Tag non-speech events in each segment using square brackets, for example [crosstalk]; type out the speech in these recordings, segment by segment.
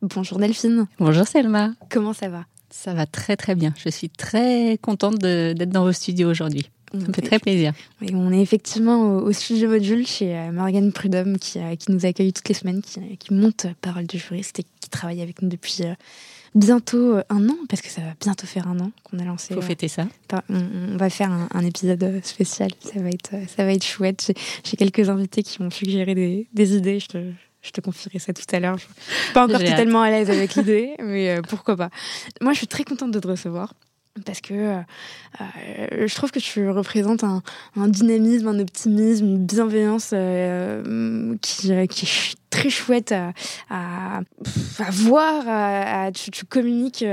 Bonjour Delphine. Bonjour Selma. Comment ça va? Ça va très très bien. Je suis très contente d'être dans vos studios aujourd'hui. Ça me fait très plaisir. Oui, on est effectivement au, studio module chez euh, Morgane Prudhomme qui, euh, qui, nous accueille toutes les semaines, qui, qui, monte Parole de juriste et qui travaille avec nous depuis euh, bientôt un an, parce que ça va bientôt faire un an qu'on a lancé. Faut fêter ça. On, va faire un, épisode spécial. Ça va être, ça va être chouette. J'ai quelques invités qui m'ont suggéré des, des idées. Je te, je te confierai ça tout à l'heure. Je suis pas encore totalement à l'aise avec [laughs] l'idée, mais pourquoi pas. Moi, je suis très contente de te recevoir parce que euh, euh, je trouve que tu représentes un, dynamisme, un optimisme, une bienveillance euh, qui, qui, est très chouette à, à, voir. tu, tu, communiques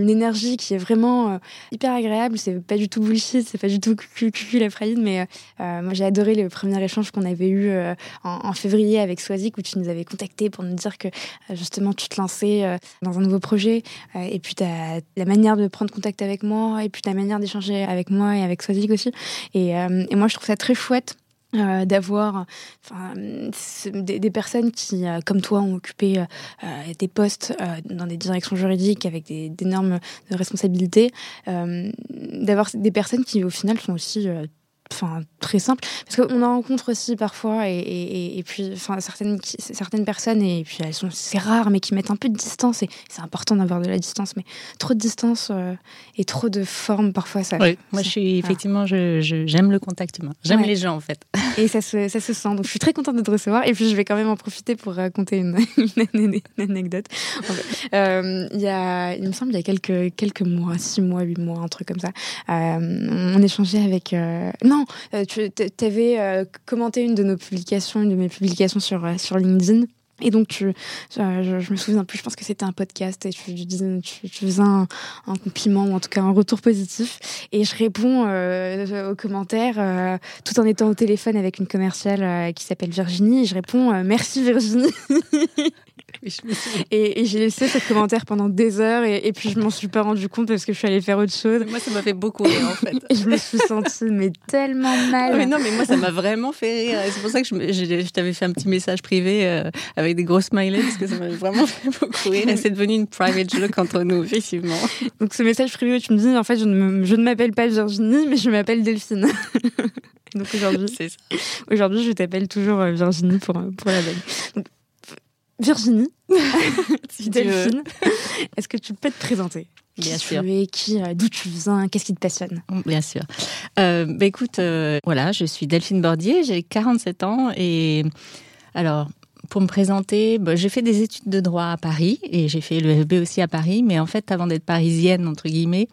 une énergie qui est vraiment euh, hyper agréable. C'est pas du tout bullshit, c'est pas du tout cucu la frayine, mais euh, euh, moi j'ai adoré le premier échange qu'on avait eu en, février avec Swazik où tu nous avais contacté pour nous dire que justement tu te lançais dans un nouveau projet et puis as la manière de prendre contact avec moi et puis ta manière d'échanger avec moi et avec Swazik aussi. Et, et moi je trouve ça très chouette euh, d'avoir des, des, personnes qui, euh, comme toi, ont occupé euh, des postes dans des directions juridiques avec d'énormes responsabilités, d'avoir des personnes qui, au final, sont aussi enfin très simple. Parce qu'on en rencontre aussi parfois et, et, et puis enfin certaines certaines personnes et puis elles sont c'est rare mais qui mettent un peu de distance et c'est important d'avoir de la distance mais trop de distance euh, et trop de forme parfois ça oui moi je suis effectivement je j'aime le contact humain. J'aime les gens en fait. [laughs] Et ça se, ça se sent donc je suis très contente de te recevoir et puis je vais quand même en profiter pour raconter une, [laughs] une, anecdote. Euh, il y a il me semble il y a quelques quelques mois six mois huit mois un truc comme ça euh, on échangeait avec non, euh, tu avais euh, commenté une de nos publications, une de mes publications sur, euh, LinkedIn. Et donc, tu, je, me souviens plus, je pense que c'était un podcast et tu, faisais un, compliment ou en tout cas un retour positif. Et je réponds aux commentaires tout en étant au téléphone avec une commerciale qui s'appelle Virginie. Et je réponds Merci Virginie. [laughs] et, j'ai laissé ce commentaire pendant des heures et, puis je m'en suis pas rendu compte parce que je suis allée faire autre chose. Moi, ça m'a fait beaucoup rire en fait. [laughs] je me suis sentie mais tellement mal. mais non, mais moi, ça m'a vraiment fait rire. C'est pour ça que je, je, t'avais fait un petit message privé euh, avec des gros smileys parce que ça m'a vraiment fait beaucoup rire et c'est devenu une private joke entre nous, effectivement. Donc, ce message privé où tu me dis en fait, je ne, je ne m'appelle pas Virginie, mais je m'appelle Delphine. [laughs] Donc aujourd'hui, aujourd'hui, je t'appelle toujours euh, Virginie pour, pour la blague. Virginie, [laughs] [laughs] Delphine, [laughs] est-ce que tu peux te présenter? Bien qui sûr. Tu es, qui, euh, d'où tu viens, qu'est-ce qui te passionne? Bien sûr. Euh, bah, écoute, euh, voilà, je suis Delphine Bordier, j'ai 47 ans et alors pour me présenter, bah, j'ai fait des études de droit à Paris et j'ai fait le FB aussi à Paris, mais en fait, avant d'être parisienne entre guillemets,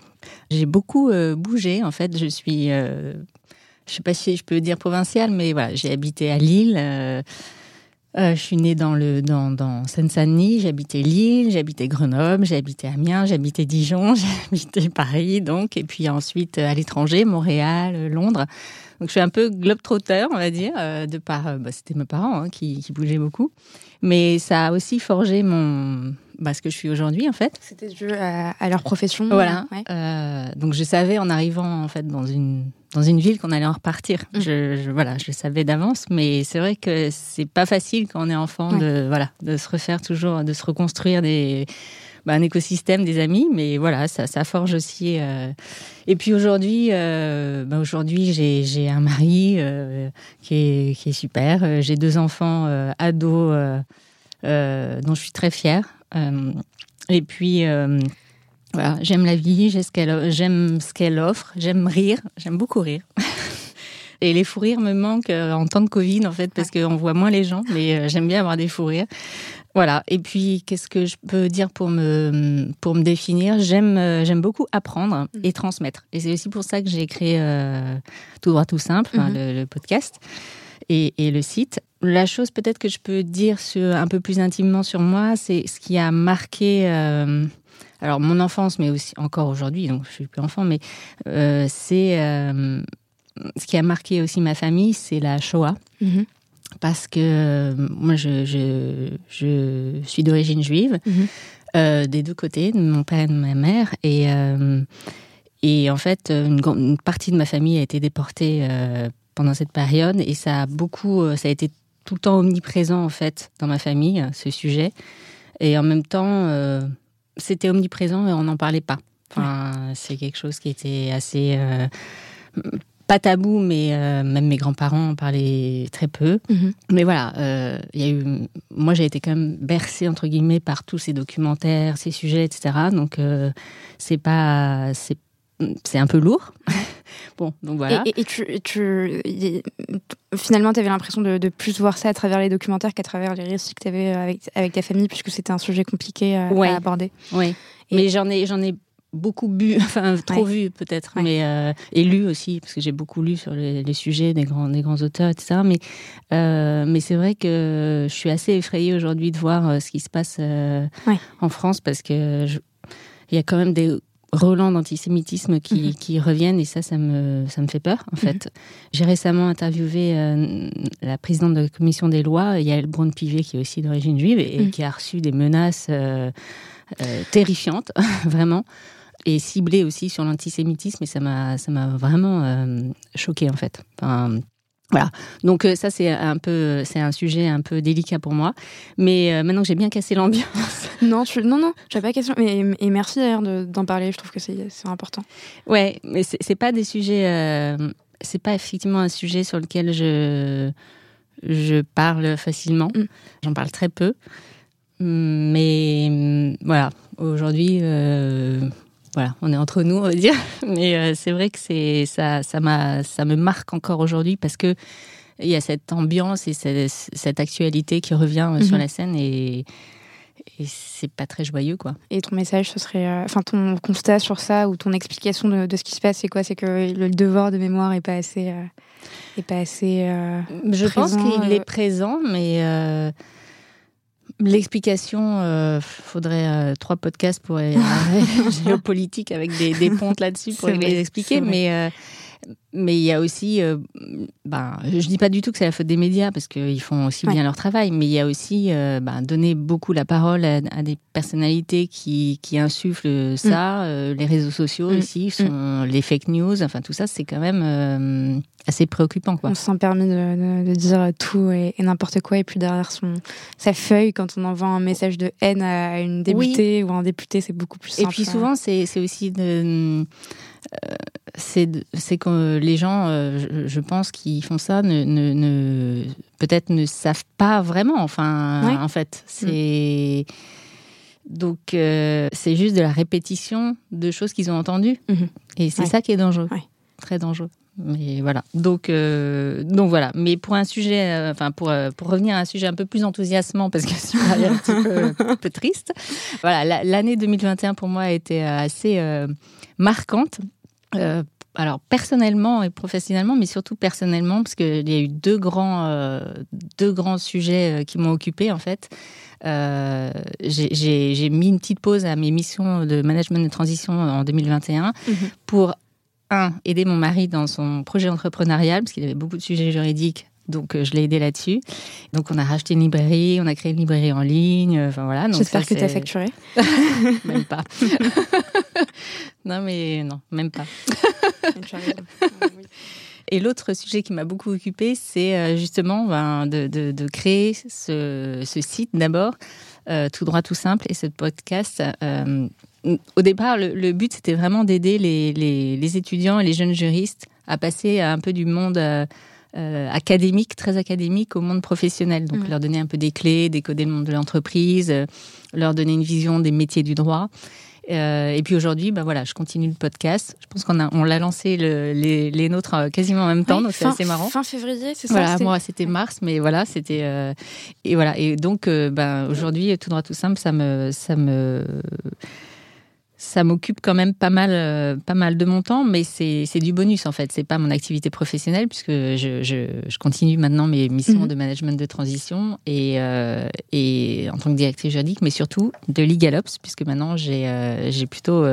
j'ai beaucoup bougé. En fait, je suis, je sais pas si je peux dire provinciale, mais voilà, j'ai habité à Lille je suis née dans le dans, dans Seine-Saint-Denis, j'habitais Lille, j'habitais Grenoble, j'habitais Amiens, j'habitais Dijon, [laughs] j'habitais Paris donc. Et puis ensuite à l'étranger, Montréal, Londres. Donc je suis un peu globe-trotteur, on va dire, de par bah, c'était mes parents hein, qui, qui bougeaient beaucoup, mais ça a aussi forgé mon bah, ce que je suis aujourd'hui en fait. C'était dû à, leur profession. Voilà. Euh, donc je savais en arrivant en fait dans une dans une ville qu'on allait en repartir. Mm. Je, voilà, je savais d'avance, mais c'est vrai que c'est pas facile quand on est enfant de voilà de se refaire toujours, de se reconstruire des bah, un écosystème, des amis, mais voilà, ça, ça forge aussi. Euh... Et puis aujourd'hui, euh, bah aujourd'hui, j'ai, j'ai un mari euh, qui, est, qui est super. J'ai deux enfants euh, ados euh, dont je suis très fière. Euh, et puis, euh, voilà, j'aime la vie, j'aime ce qu'elle offre, j'aime rire, j'aime beaucoup rire. [laughs] Et les fous rires me manquent euh, en temps de Covid, en fait, parce qu'on voit moins les gens, mais j'aime bien avoir des fous rires. Voilà. Et puis, qu'est-ce que je peux dire pour me, pour me définir? J'aime j'aime beaucoup apprendre mm. et transmettre. Et c'est aussi pour ça que j'ai créé Tout droit, tout simple, mm-hmm. le, le, podcast et, et, le site. La chose peut-être que je peux dire sur, un peu plus intimement sur moi, c'est ce qui a marqué, euh, alors mon enfance, mais aussi encore aujourd'hui, donc je suis plus enfant, mais euh, c'est euh, ce qui a marqué aussi ma famille, c'est la Shoah. Mm-hmm. Parce que moi, je, je, je suis d'origine juive, mm-hmm. des deux côtés, de mon père et de ma mère, et et en fait, une, une, partie de ma famille a été déportée pendant cette période et ça a beaucoup, ça a été tout le temps omniprésent en fait dans ma famille, ce sujet. Et en même temps, euh, c'était omniprésent et on n'en parlait pas. Enfin, c'est quelque chose qui était assez euh, pas tabou, mais euh, même mes grands-parents en parlaient très peu. Mm-hmm. Mais voilà, euh, il y a eu, moi j'ai été quand même bercée entre guillemets par tous ces documentaires, ces sujets, etc. Donc euh, c'est pas, c'est c'est un peu lourd. [laughs] bon, donc voilà. Et, tu, tu, finalement, tu avais l'impression de, plus voir ça à travers les documentaires qu'à travers les récits que tu avais avec, avec ta famille, puisque c'était un sujet compliqué à, aborder. Oui, mais j'en ai, j'en ai beaucoup bu, [laughs] enfin trop vu peut-être, mais euh, et lu aussi parce que j'ai beaucoup lu sur les, sujets des grands des grands auteurs etc. Mais euh, mais c'est vrai que je suis assez effrayée aujourd'hui de voir euh, ce qui se passe en France parce que il y a quand même des relents d'antisémitisme qui, mhm. qui, reviennent et ça, ça me, ça me fait peur en fait. Mhm. J'ai récemment interviewé euh, la présidente de la commission des lois, Yael Braun-Pivet, qui est aussi d'origine juive et, mhm. qui a reçu des menaces euh, euh, terrifiantes, [laughs] vraiment, et ciblées aussi sur l'antisémitisme et ça m'a, ça m'a vraiment euh, choqué en fait. Enfin, voilà. Donc euh, ça c'est un peu c'est un sujet un peu délicat pour moi. Mais euh, maintenant que j'ai bien cassé l'ambiance. [laughs] non, tu, non non, j'avais pas question. Mais, et merci d'ailleurs d'en parler. Je trouve que c'est important. Ouais, mais c'est pas des sujets. Euh, c'est pas effectivement un sujet sur lequel je je parle facilement. Mm. J'en parle très peu. Mais voilà, aujourd'hui. Euh, voilà, on est entre nous, on va dire. [laughs] Mais euh, c'est vrai que c'est ça, ça m'a, ça me marque encore aujourd'hui parce que il y a cette ambiance et cette, cette actualité qui revient euh, sur mhm. la scène et, et c'est pas très joyeux, quoi. Et ton message, ce serait, euh, enfin, ton constat sur ça ou ton explication de, de ce qui se passe, c'est quoi? C'est que le devoir de mémoire est pas assez, est pas assez. Je pense qu'il est présent, mais L'explication, euh, faudrait euh, trois podcasts pour euh, [laughs] géopolitique avec des, des pontes là-dessus pour les expliquer, mais euh, mais il y a aussi, euh, ben, je dis pas du tout que c'est la faute des médias parce qu'ils font aussi bien leur travail, mais il y a aussi euh, ben, donner beaucoup la parole à, des personnalités qui, qui insufflent ça. Mm. Euh, les réseaux sociaux mm. aussi mm. les fake news. Enfin tout ça, c'est quand même euh, assez préoccupant. Quoi. On se sent permis de, de, de dire tout et, et n'importe quoi et puis derrière son sa feuille quand on envoie un message de haine à une députée ou un député, c'est beaucoup plus simple. Et puis souvent, c'est aussi de euh, c'est que les gens, euh, je, pense, qui font ça, ne, ne, peut-être ne savent pas vraiment. Enfin, en fait, c'est donc euh, c'est juste de la répétition de choses qu'ils ont entendues, mhm. et c'est ça qui est dangereux, très dangereux. Mais voilà. Donc, donc voilà. Mais pour un sujet, enfin pour pour revenir à un sujet un peu plus enthousiasmant parce que [laughs] c'est un petit peu, un peu triste. Voilà, l'année 2021 pour moi a été assez marquante. Euh, alors personnellement et professionnellement, mais surtout personnellement, parce qu'il y a eu deux grands, euh, deux grands sujets euh, qui m'ont occupé en fait. Euh, j'ai mis une petite pause à mes missions de management de transition en 2021 mhm. pour un aider mon mari dans son projet entrepreneurial parce qu'il avait beaucoup de sujets juridiques donc je l'ai aidé là-dessus. Donc on a racheté une librairie, on a créé une librairie en ligne. Enfin voilà. J'espère que tu as facturé. [laughs] même pas. [laughs] non mais non, même pas. [laughs] Et l'autre sujet qui m'a beaucoup occupé, c'est euh, justement ben, de, créer ce, site d'abord, euh, tout droit, tout simple, et ce podcast. Euh, au départ, le, but, c'était vraiment d'aider les, étudiants et les jeunes juristes à passer un peu du monde académique, très académique, au monde professionnel. Donc, leur donner un peu des clés, décoder le monde de l'entreprise, leur donner une vision des métiers du droit. Euh, et puis aujourd'hui, bah voilà, je continue le podcast. Je pense qu'on a, on l'a lancé les, les, nôtres euh, quasiment en même temps, donc c'est assez marrant. Fin février, c'est ça. Voilà, moi c'était mars, mais voilà, c'était euh, et voilà. Et donc, ben aujourd'hui, tout droit tout simple, ça me, ça me ça m'occupe quand même pas mal, euh, pas mal de mon temps, mais c'est du bonus en fait. C'est pas mon activité professionnelle puisque je, je, continue maintenant mes missions mhm. de management de transition et, euh, et en tant que directrice juridique, mais surtout de LegalOps puisque maintenant j'ai euh, plutôt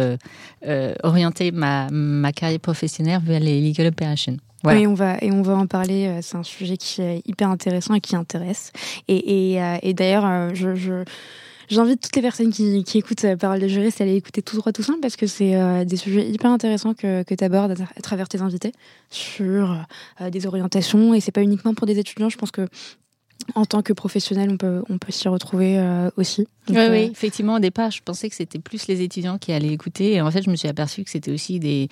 orienté ma, ma carrière professionnelle vers les legal operations. Oui, on va et on va en parler. C'est un sujet qui est hyper intéressant et qui intéresse. Et, et, et d'ailleurs, je, je J'invite toutes les personnes qui, qui écoutent euh, Parole de juristes à aller écouter tout droit tout simple parce que c'est euh, des sujets hyper intéressants que, que tu abordes à, travers tes invités sur euh, des orientations et c'est pas uniquement pour des étudiants. Je pense que en tant que professionnel, on peut, on peut s'y retrouver aussi. oui, oui, effectivement, au départ, je pensais que c'était plus les étudiants qui allaient écouter. Et en fait, je me suis aperçue que c'était aussi des,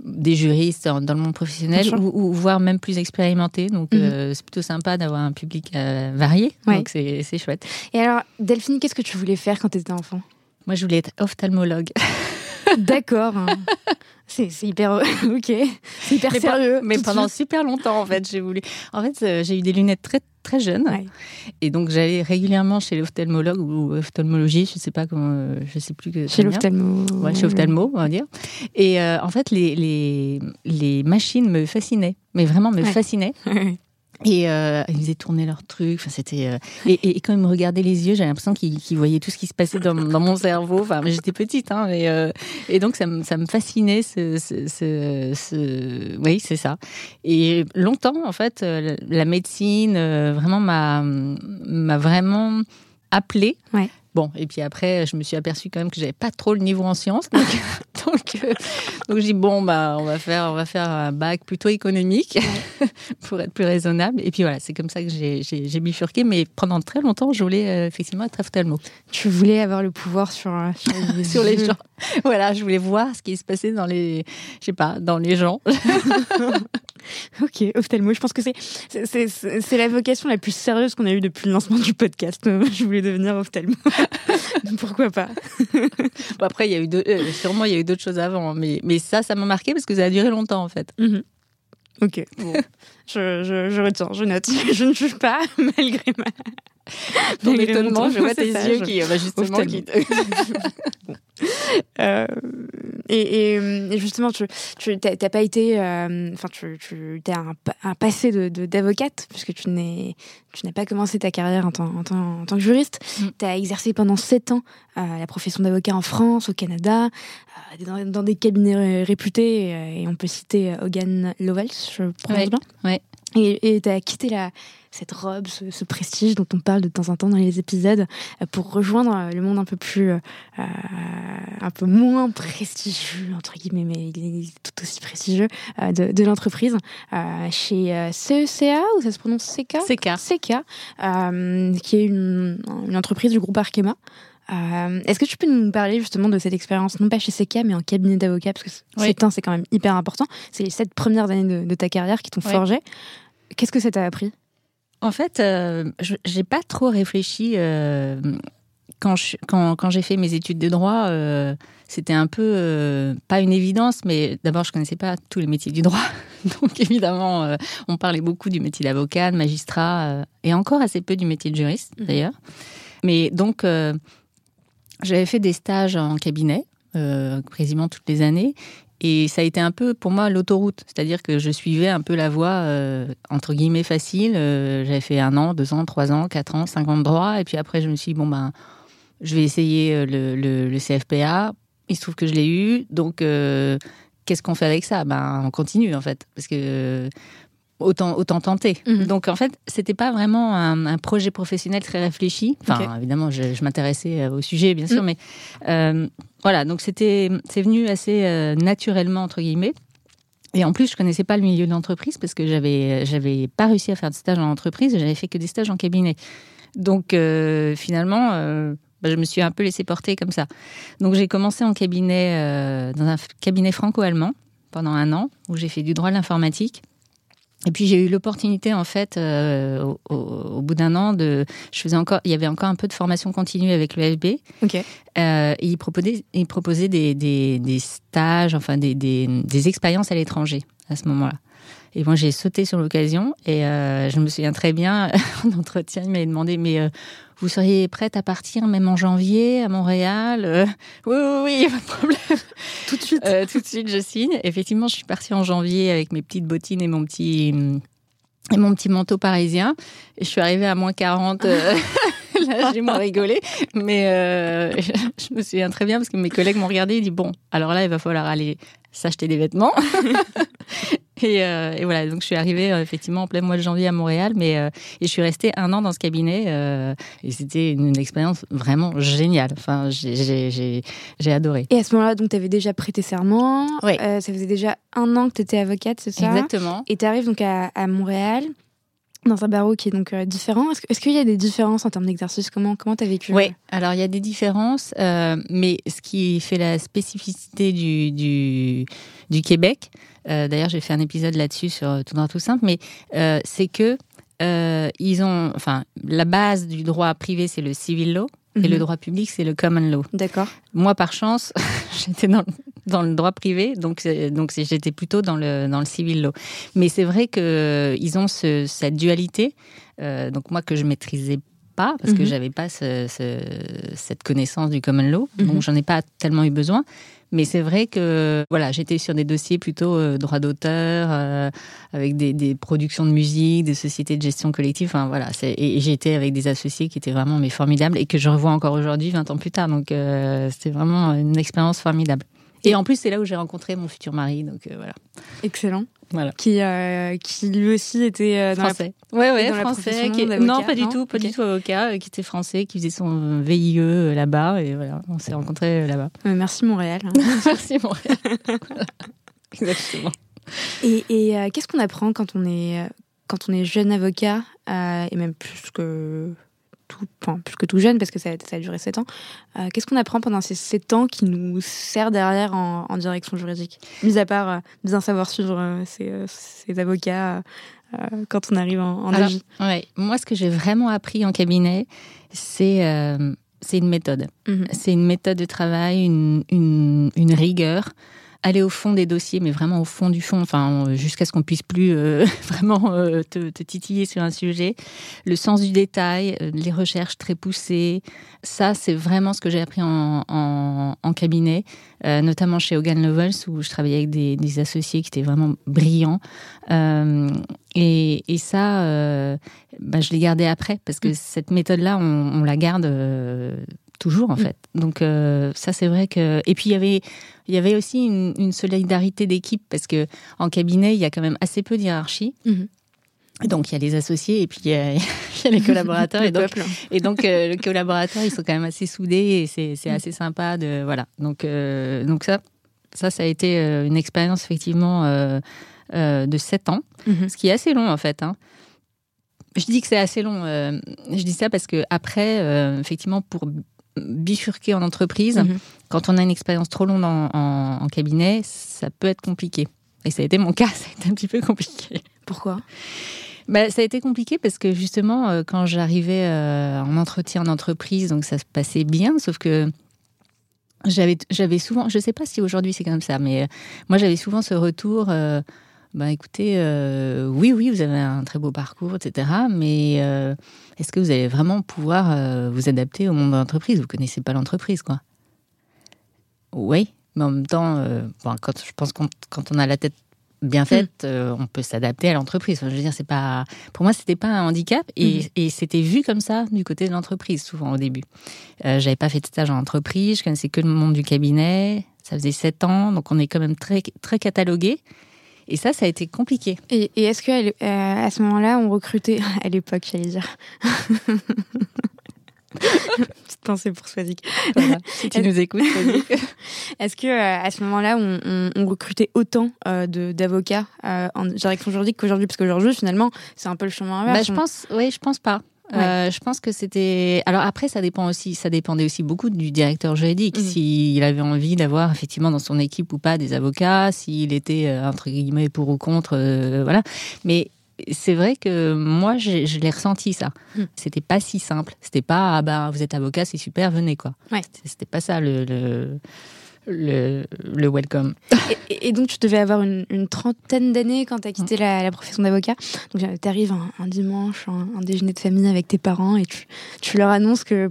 des juristes dans le monde professionnel ou, voire même plus expérimentés. Donc, mhm. euh, c'est plutôt sympa d'avoir un public euh, varié. Donc, c'est chouette. Et alors, Delphine, qu'est-ce que tu voulais faire quand tu étais enfant? Moi, je voulais être ophtalmologue. [laughs] [laughs] D'accord. C'est hyper [laughs] ok, c'est hyper sérieux. mais pendant super longtemps en fait, j'ai voulu. En fait, euh, j'ai eu des lunettes très très jeune, et donc j'allais régulièrement chez l'ophtalmologue ou ophtalmologie, je sais pas comment, euh, je sais plus que. Chez l'ophtalmo. Ouais, chez ophtalmo, on va dire. Et euh, en fait, les, les les machines me fascinaient, mais vraiment me fascinaient. [laughs] Et euh, ils faisaient tourner leurs trucs. Enfin, c'était euh, et, quand ils me regardaient les yeux, j'avais l'impression qu'ils voyaient tout ce qui se passait dans, mon cerveau. Enfin, j'étais petite, hein, mais, euh, et donc ça me, ça me fascinait. Ce, ce, ce, oui, c'est ça. Et longtemps, en fait, euh, la médecine euh, vraiment m'a m'a vraiment appelée. Ouais. Bon, et puis après, je me suis aperçue quand même que j'avais pas trop le niveau en sciences. Donc, [laughs] donc, euh, donc, je dis bon, bah, on va faire, on va faire un bac plutôt économique [laughs] pour être plus raisonnable. Et puis voilà, c'est comme ça que j'ai bifurqué. Mais pendant très longtemps, je voulais euh, effectivement être ophtalmo. Tu voulais avoir le pouvoir sur, euh, sur, [laughs] les, gens. Voilà, je voulais voir ce qui se passait dans les, je sais pas, dans les gens. [laughs] ok, ophtalmo. Je pense que c'est c'est la vocation la plus sérieuse qu'on a eue depuis le lancement du podcast. [laughs] Je voulais devenir ophtalmo. [laughs] Pourquoi pas? Bon, Après, il y a eu euh, sûrement il y a eu d'autres choses avant, mais, mais ça, ça m'a marqué parce que ça a duré longtemps en fait. Mhm. Ok, je, je, je, retiens, je note. Je ne juge pas malgré ma. [laughs] Ton étonnement, je vois [laughs] tes yeux qui, bah, justement, qui... [laughs] euh, et, et, justement, tu n'as pas été, euh, enfin, tu, tu as un, un, passé de d'avocate puisque tu n'es, tu n'as pas commencé ta carrière en tant, en tant, en tant que juriste. Mm. Tu as exercé pendant sept ans euh, la profession d'avocat en France, au Canada, euh, dans, dans, des cabinets réputés, et on peut citer Hogan Lovells, je prononce bien. Ouais. Et tu as quitté la, cette robe, ce, prestige dont on parle de temps en temps dans les épisodes, euh, pour rejoindre euh, le monde un peu plus, euh, un peu moins prestigieux entre guillemets, mais il est tout aussi prestigieux de, de l'entreprise chez CECA ou ça se prononce CK CK, CK qui est une, une, entreprise du groupe Arkema. Est-ce que tu peux nous parler justement de cette expérience, non pas chez CK, mais en cabinet d'avocat, parce que c'est c'est quand même hyper important. C'est les sept premières années de, ta carrière qui t'ont forgé. Qu'est-ce que ça t'a appris? En fait, euh, je j'ai pas trop réfléchi euh, quand, quand, j'ai fait mes études de droit. Euh, c'était un peu pas une évidence, mais d'abord je connaissais pas tous les métiers du droit, [laughs] donc évidemment on parlait beaucoup du métier d'avocat, de magistrat, et encore assez peu du métier de juriste mmh. d'ailleurs. Mais donc j'avais fait des stages en cabinet, quasiment toutes les années, et, ça a été un peu pour moi l'autoroute, c'est-à-dire que je suivais un peu la voie entre guillemets facile. J'avais fait un an, deux ans, trois ans, quatre ans, cinq ans de droit, et puis après je me suis dit bon ben je vais essayer le, le CFPA. Il se trouve que je l'ai eu, donc qu'est-ce qu'on fait avec ça? Ben on continue en fait, parce que autant, autant tenter. Mhm. Donc en fait, c'était pas vraiment un, projet professionnel très réfléchi. Enfin, évidemment, je, m'intéressais euh, au sujet, bien sûr, mhm. mais euh, voilà. Donc c'était, c'est venu assez euh, naturellement entre guillemets. Et en plus, je connaissais pas le milieu de l'entreprise parce que j'avais, j'avais pas réussi à faire de stage en entreprise. J'avais fait que des stages en cabinet. Donc finalement. Bah, je me suis un peu laissé porter comme ça. Donc j'ai commencé en cabinet, dans un cabinet franco-allemand pendant un an, où j'ai fait du droit de l'informatique. Et puis j'ai eu l'opportunité en fait euh, au, bout d'un an de je faisais encore il y avait encore un peu de formation continue avec le FB. Ok. Euh, et il proposait il proposait des, des, des stages enfin des, des, des expériences à l'étranger à ce moment-là. Et moi, j'ai sauté sur l'occasion et euh, je me souviens très bien, [laughs] en entretien, il m'avait demandé, mais euh, vous seriez prête à partir même en janvier à Montréal euh, [laughs] Oui, oui, oui, pas de problème. tout de suite. tout de suite, je signe. Effectivement, je suis partie en janvier avec mes petites bottines et mon petit et mon petit manteau parisien. Et je suis arrivée à moins 40. [laughs] [laughs] là, j'ai moins rigolé. Mais [laughs] je me souviens très bien parce que mes collègues m'ont regardé et dit Bon, alors là, il va falloir aller s'acheter des vêtements. [laughs] Euh, et, voilà, donc je suis arrivée euh, effectivement en plein mois de janvier à Montréal, mais euh, et je suis restée un an dans ce cabinet et c'était une, expérience vraiment géniale. Enfin, j'ai adoré. Et à ce moment-là, donc tu avais déjà prêté serment. Oui. ça faisait déjà un an que tu étais avocate, c'est ça? Exactement. Et tu arrives donc à, Montréal dans un barreau qui est donc différent. Est-ce qu'il y a des différences en termes d'exercice? Comment comment as vécu Oui, alors il y a des différences, mais ce qui fait la spécificité du, du, Québec, euh, d'ailleurs, j'ai fait un épisode là-dessus sur euh, Tout dans Tout Simple, mais euh, c'est que ils ont, enfin, la base du droit privé, c'est le civil law. Et le mhm. droit public, c'est le common law. D'accord. Moi, par chance, [laughs] j'étais dans, dans, le droit privé, donc, donc j'étais plutôt dans le, dans le civil law. Mais c'est vrai qu'ils ont ce, cette dualité, donc moi que je maîtrisais pas, parce que mhm. j'avais pas ce, cette connaissance du common law, donc mhm. j'en ai pas tellement eu besoin. Mais c'est vrai que voilà, j'étais sur des dossiers plutôt euh, droit d'auteur, euh, avec des, des, productions de musique, des sociétés de gestion collective. Enfin voilà, et, j'étais avec des associés qui étaient vraiment mais formidables et que je revois encore aujourd'hui, 20 ans plus tard. Donc euh, c'était vraiment une expérience formidable. Et en plus, c'est là où j'ai rencontré mon futur mari. Donc voilà. Excellent. Voilà. Qui, euh, qui lui aussi était euh, dans français. La, ouais, ouais, français. Qui Non, pas du tout, pas du tout avocat, euh, qui était français, qui faisait son VIE là-bas. Et voilà, on s'est rencontrés là-bas. merci Montréal. Hein. [laughs] merci Montréal. [laughs] Exactement. Et, et qu'est-ce qu'on apprend quand on est, quand on est jeune avocat, et même plus que tout, enfin, plus que tout jeune, parce que ça, ça a duré 7 ans. Euh, qu'est-ce qu'on apprend pendant ces 7 ans qui nous sert derrière en, direction juridique? Mis à part euh, bien savoir suivre euh, ces, avocats quand on arrive en, en ouais. Moi, ce que j'ai vraiment appris en cabinet, c'est une méthode. Mhm. C'est une méthode de travail, une, une, une rigueur aller au fond des dossiers, mais vraiment au fond du fond, enfin jusqu'à ce qu'on puisse plus euh, [laughs] vraiment euh, te, titiller sur un sujet. Le sens du détail, euh, les recherches très poussées, ça c'est vraiment ce que j'ai appris en, en, cabinet, notamment chez Hogan Lovells où je travaillais avec des, des associés qui étaient vraiment brillants. Et, et, ça, bah, je l'ai gardé après parce que mm. cette méthode-là, on, on, la garde toujours en mm. fait. Donc ça c'est vrai que et puis il y avait il y avait aussi une, solidarité d'équipe parce que en cabinet, il y a quand même assez peu de hiérarchie. Mhm. Donc il y a les associés et puis [laughs] il y a, les collaborateurs et donc, et donc euh, les collaborateurs ils sont quand même assez soudés et c'est mhm. assez sympa de voilà donc euh, donc ça ça ça a été euh, une expérience effectivement de 7 ans mhm. ce qui est assez long en fait hein. je dis que c'est assez long je dis ça parce que après effectivement pour bifurquer en entreprise, mhm. quand on a une expérience trop longue en, cabinet, ça peut être compliqué. Et ça a été mon cas, [laughs] ça a été un petit peu compliqué. Pourquoi? Bah, ça a été compliqué parce que justement, euh, quand j'arrivais euh, en entretien en entreprise, donc ça se passait bien, sauf que j'avais, souvent, je sais pas si aujourd'hui c'est comme ça, mais euh, moi j'avais souvent ce retour ben écoutez, euh, oui, oui, vous avez un très beau parcours, etc. Mais euh, est-ce que vous allez vraiment pouvoir euh, vous adapter au monde de l'entreprise Vous connaissez pas l'entreprise, quoi. Oui, Mais en même temps, quand, je pense que quand on a la tête bien mm. faite, on peut s'adapter à l'entreprise. je veux dire, c'est pas, pour moi, c'était pas un handicap et, mm. et c'était vu comme ça du côté de l'entreprise souvent au début. J'avais pas fait de stage en entreprise, je connaissais que le monde du cabinet. Ça faisait sept ans, donc on est quand même très très catalogué. Et ça, ça a été compliqué. Et, est-ce qu'à euh, à ce moment-là, on recrutait, [laughs] à l'époque, j'allais dire. [laughs] Petite pensée pour Swazik. [laughs] si tu nous écoutes, Est-ce que euh, à ce moment-là, on, on, recrutait autant euh, d'avocats en direction juridique qu'aujourd'hui Parce qu'aujourd'hui, finalement, c'est un peu le chemin inverse. Bah, je pense, oui, je pense pas. Euh, je pense que c'était. Alors après, ça dépend aussi. Ça dépendait aussi beaucoup du directeur juridique, mhm. s'il avait envie d'avoir effectivement dans son équipe ou pas des avocats, s'il était euh, entre guillemets pour ou contre, euh, voilà. Mais c'est vrai que moi, je l'ai ressenti ça. Mhm. C'était pas si simple. C'était pas ah ben vous êtes avocat, c'est super, venez quoi. Ouais. C'était pas ça le le, le welcome. Et, donc, tu devais avoir une, trentaine d'années quand tu as quitté la, profession d'avocat. Donc, euh, tu arrives un, dimanche, un, déjeuner de famille avec tes parents et tu, tu leur annonces que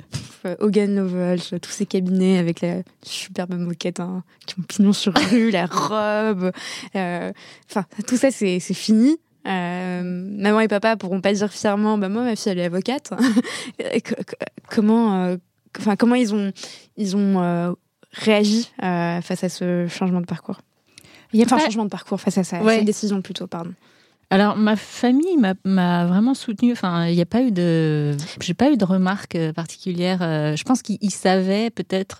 Hogan Lovells, tous ces cabinets avec la superbe moquette hein, qui ont pignon sur rue, la robe, euh, enfin, tout ça, c'est fini. Euh, maman et papa pourront pas dire fièrement, bah moi ma fille elle est avocate. [laughs] comment, enfin comment ils ont, ils ont réagit euh, face à ce changement de parcours Il y a un changement de parcours face à ça, cette décision plutôt, pardon. Alors ma famille m'a vraiment soutenue. Enfin, il n'y a pas eu de, j'ai pas eu de remarques euh, particulières. Euh, je pense qu'ils savaient peut-être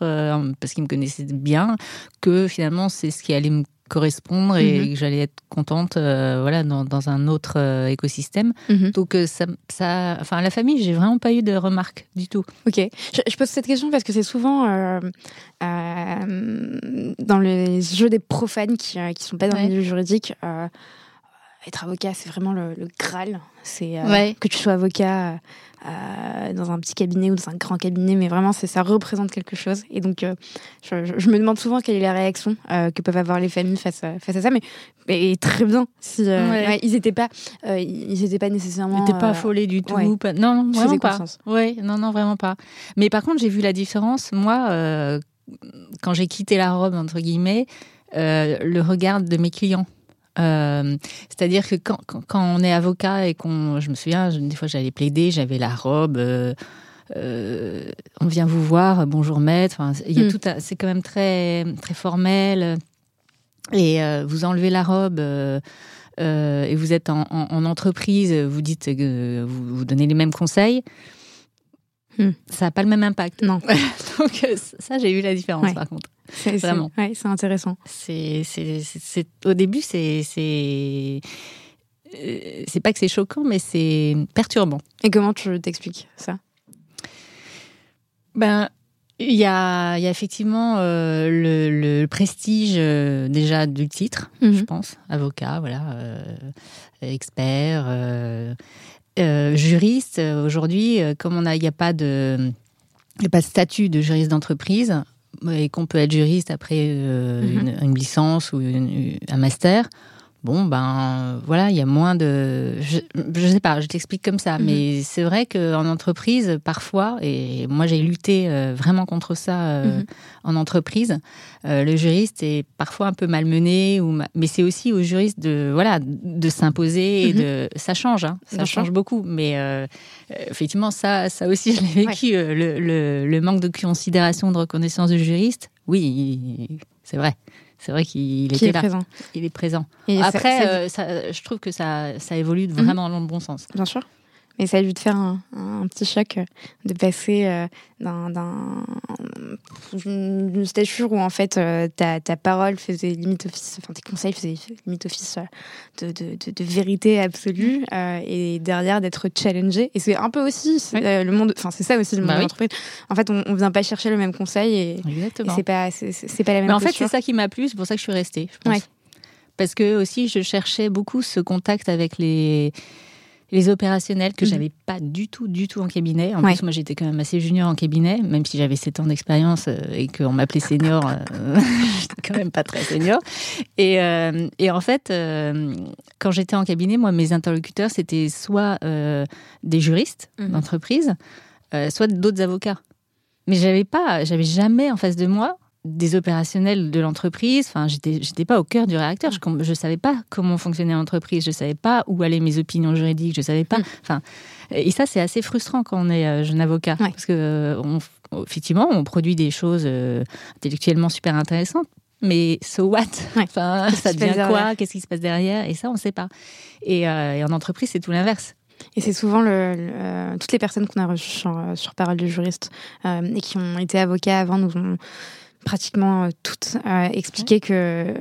parce qu'ils me connaissaient bien que finalement c'est ce qui allait me correspondre et mhm. que j'allais être contente euh, voilà dans, dans, un autre euh, écosystème. Mhm. donc euh, ça, ça enfin la famille j'ai vraiment pas eu de remarques du tout. Ok. Je, pose cette question parce que c'est souvent dans les jeux des profanes qui qui sont pas dans le milieu juridique être avocat c'est vraiment le, le graal. C'est que tu sois avocat euh, dans un petit cabinet ou dans un grand cabinet, mais vraiment, c'est ça représente quelque chose. Et donc, euh, je, me demande souvent quelle est la réaction euh, que peuvent avoir les familles face à, face à ça, mais, mais très bien. Si, ils n'étaient pas, ils étaient pas nécessairement. Ils n'étaient pas affolés du tout. Non, non, vraiment pas. Ouais, non, non, vraiment pas. Mais par contre, j'ai vu la différence. Moi, quand j'ai quitté la robe entre guillemets, le regard de mes clients. Euh, c'est-à-dire que quand, quand, on est avocat et qu'on, je me souviens, des fois j'allais plaider, j'avais la robe. Euh, euh, on vient vous voir, bonjour maître. Enfin, il y a mm. tout, c'est quand même très très formel. Et vous enlevez la robe. et vous êtes en, en, entreprise, vous dites que vous, vous donnez les mêmes conseils. Hmm. Ça n'a pas le même impact. Non. [laughs] Donc ça, j'ai eu la différence par contre. C'est, Vraiment. C'est, c'est intéressant. C'est, c'est, au début, c'est, c'est, euh, c'est pas que c'est choquant, mais c'est perturbant. Et comment tu t'expliques ça? Ben, il y a, y a effectivement euh, le, le, prestige euh, déjà du titre, mhm. je pense, avocat, voilà, expert. juriste, aujourd'hui, comme on a, il n'y a pas de, il a pas de statut de juriste d'entreprise, et qu'on peut être juriste après euh, mhm. une, licence ou un master, bon ben voilà, il y a moins de, je, je sais pas, je t'explique comme ça, mhm. mais c'est vrai qu'en entreprise parfois, et moi j'ai lutté euh, vraiment contre ça euh, mhm. en entreprise, le juriste est parfois un peu malmené, ou mais c'est aussi au juriste de voilà de s'imposer et de, ça change, hein, ça change beaucoup, mais euh, effectivement, ça, ça aussi, je l'ai vécu. Euh, le, le, manque de considération, de reconnaissance du juriste, oui, c'est vrai. C'est vrai qu'il était est Présent. Il est présent. Après, euh, ça, je trouve que ça, ça évolue mhm. vraiment dans le bon sens. Bien sûr. Mais ça a dû te faire un, un petit choc euh, de passer euh, d'un une stature où en fait euh, ta, ta, parole faisait limite office, enfin tes conseils faisaient limite office de, de, de, vérité absolue et derrière d'être challengé. Et c'est un peu aussi le monde, enfin c'est ça aussi le monde bah l'entreprise. En fait, on, on vient pas chercher le même conseil et, et c'est pas c'est pas la même. Mais en fait, c'est ça qui m'a plu, c'est pour ça que je suis restée. Je pense. Parce que aussi, je cherchais beaucoup ce contact avec les les opérationnels que mhm. j'avais pas du tout, du tout en cabinet. En plus, moi, j'étais quand même assez junior en cabinet, même si j'avais 7 ans d'expérience euh, et qu'on m'appelait senior, euh, [laughs] j'étais quand même pas très senior. Et, euh, et en fait, quand j'étais en cabinet, moi, mes interlocuteurs, c'était soit des juristes mhm. d'entreprise, soit d'autres avocats. Mais j'avais pas, j'avais jamais en face de moi des opérationnels de l'entreprise. Enfin, j'étais, j'étais pas au cœur du réacteur. Je, je savais pas comment fonctionnait l'entreprise. Je savais pas où allaient mes opinions juridiques. Je savais pas. Mm. Enfin, et ça, c'est assez frustrant quand on est euh, jeune avocat, parce que euh, on, effectivement, on produit des choses euh, intellectuellement super intéressantes. Mais so what? [laughs] Enfin, ça devient quoi? Qu'est-ce qui se passe derrière? Et ça, on ne sait pas. Et, en entreprise, c'est tout l'inverse. Et c'est souvent le, toutes les personnes qu'on a reçues sur, sur Parole du juriste et qui ont été avocats avant nous ont pratiquement toutes expliqué que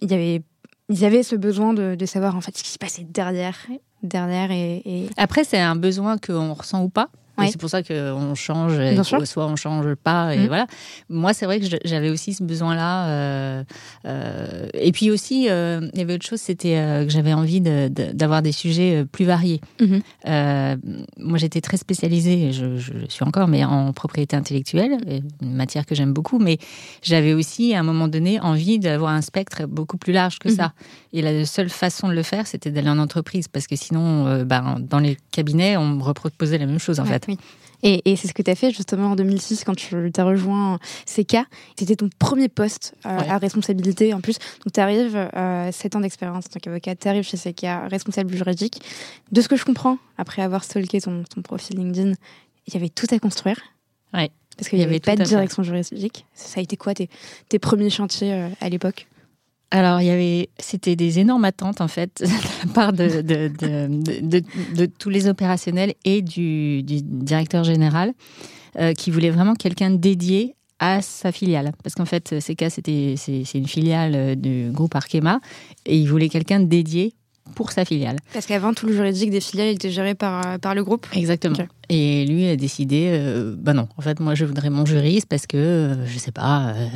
il y avait ils avaient ce besoin de, de, savoir en fait ce qui se passait derrière derrière et... après c'est un besoin qu'on ressent ou pas? C'est pour ça qu'on change, soit on change pas, et mmh. voilà. Moi, c'est vrai que j'avais aussi ce besoin-là. Euh, euh, et puis aussi, euh, il y avait autre chose, c'était que j'avais envie d'avoir des sujets plus variés. Mmh. moi, j'étais très spécialisée, je, je, suis encore, mais en propriété intellectuelle, une matière que j'aime beaucoup. Mais j'avais aussi, à un moment donné, envie d'avoir un spectre beaucoup plus large que mmh. ça. Et la seule façon de le faire, c'était d'aller en entreprise, parce que sinon, ben, dans les cabinets, on me reproposait la même chose, en fait. Et, c'est ce que tu as fait justement en 2006 quand tu as rejoint CK. C'était ton premier poste euh, à responsabilité en plus. Donc tu arrives, euh, 7 ans d'expérience en tant qu'avocat, tu arrives chez CK, responsable juridique. De ce que je comprends, après avoir stalké ton, ton profil LinkedIn, il y avait tout à construire. Ouais. Parce qu'il n'y avait, pas de direction juridique. Ça a été quoi tes, tes premiers chantiers euh, à l'époque? Alors, il y avait, c'était des énormes attentes en fait [laughs] de la part de, de, de, de tous les opérationnels et du, du directeur général euh, qui voulait vraiment quelqu'un dédié à sa filiale. Parce qu'en fait, CK, c'était, c'est, une filiale euh, du groupe Arkema et il voulait quelqu'un dédié pour sa filiale. Parce qu'avant, tout le juridique des filiales était géré par, euh, par le groupe Exactement. Et lui a décidé, euh, bah non, en fait, moi, je voudrais mon juriste parce que, je sais pas, euh,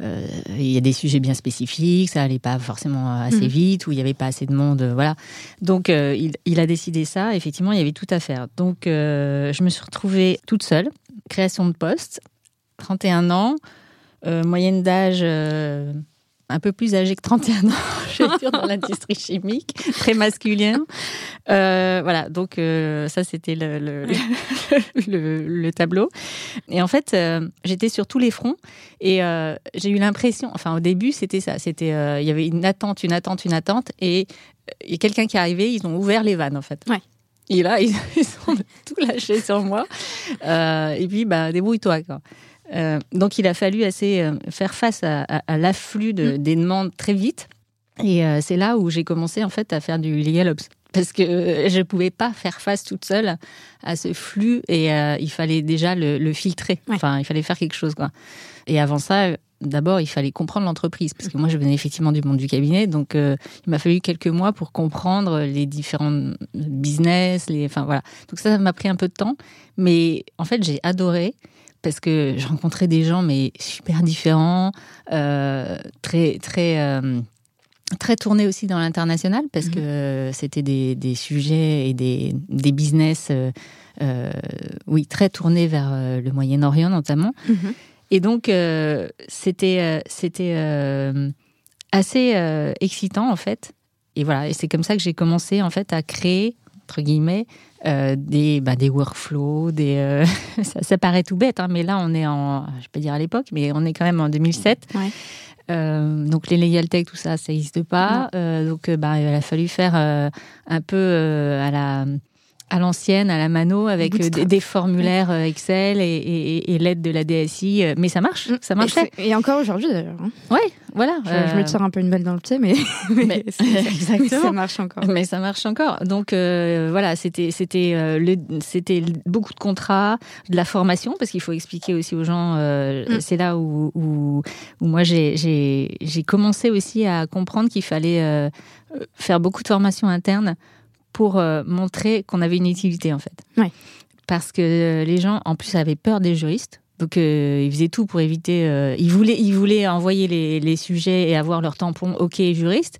il y a des sujets bien spécifiques, ça allait pas forcément assez mhm. vite, ou il n'y avait pas assez de monde, euh, voilà. Donc euh, il, a décidé ça. Effectivement, il y avait tout à faire. Donc je me suis retrouvée toute seule, création de poste, 31 ans, moyenne d'âge un peu plus âgé que 31 ans, [laughs] je suis dans l'industrie chimique, très masculin. Euh, voilà, donc euh, ça c'était le, le, le, [laughs] tableau. Et en fait, euh, j'étais sur tous les fronts et j'ai eu l'impression, enfin au début c'était ça, c'était il y avait une attente, une attente, une attente et il y a quelqu'un qui est arrivé, ils ont ouvert les vannes en fait. Ouais. Et là, [laughs] ils, ont tout lâché sur moi. et puis, bah, débrouille-toi. Quoi. Euh, donc il a fallu assez euh, faire face à, l'afflux de, mm. des demandes très vite. Et euh, c'est là où j'ai commencé en fait à faire du legal ops. Parce que je ne pouvais pas faire face toute seule à ce flux et il fallait déjà le, filtrer. Enfin, il fallait faire quelque chose. Quoi. Et avant ça, d'abord, il fallait comprendre l'entreprise. Parce que moi, je venais effectivement du monde du cabinet. Donc, il m'a fallu quelques mois pour comprendre les différents business. Les... Enfin, voilà. Donc, ça, ça m'a pris un peu de temps. Mais en fait, j'ai adoré parce que je rencontrais des gens mais super différents, euh, très très euh, très tournés aussi dans l'international parce mhm. que c'était des, des, sujets et des, des business euh, oui très tournés vers le Moyen-Orient notamment. Mhm. Et donc c'était c'était assez excitant en fait. Et voilà, et c'est comme ça que j'ai commencé en fait à créer entre guillemets euh, des, bah, des workflows, des, euh, [laughs] ça, paraît tout bête, hein, mais là on est en, je vais pas dire à l'époque, mais on est quand même en 2007. Euh, donc les legal tech, tout ça, ça n'existe pas. donc bah, il a fallu faire un peu à la à l'ancienne, à la mano, avec euh, des, formulaires euh, Excel et, l'aide de la DSI. Euh, mais ça marche, mm. ça marche. Et, encore aujourd'hui d'ailleurs. Hein. Ouais, voilà. Je, me tire un peu une balle dans le pied, mais, [laughs] mais, [laughs] exactement. ça marche encore. Mais ça marche encore. Donc voilà, c'était c'était c'était beaucoup de contrats, de la formation, parce qu'il faut expliquer aussi aux gens. Mm. C'est là où, où, où moi j'ai commencé aussi à comprendre qu'il fallait faire beaucoup de formation interne pour euh, montrer qu'on avait une utilité en fait. Parce que les gens, en plus, avaient peur des juristes. Donc, euh, ils faisaient tout pour éviter. Euh, ils, voulaient, ils voulaient envoyer les, les, sujets et avoir leur tampon OK juriste,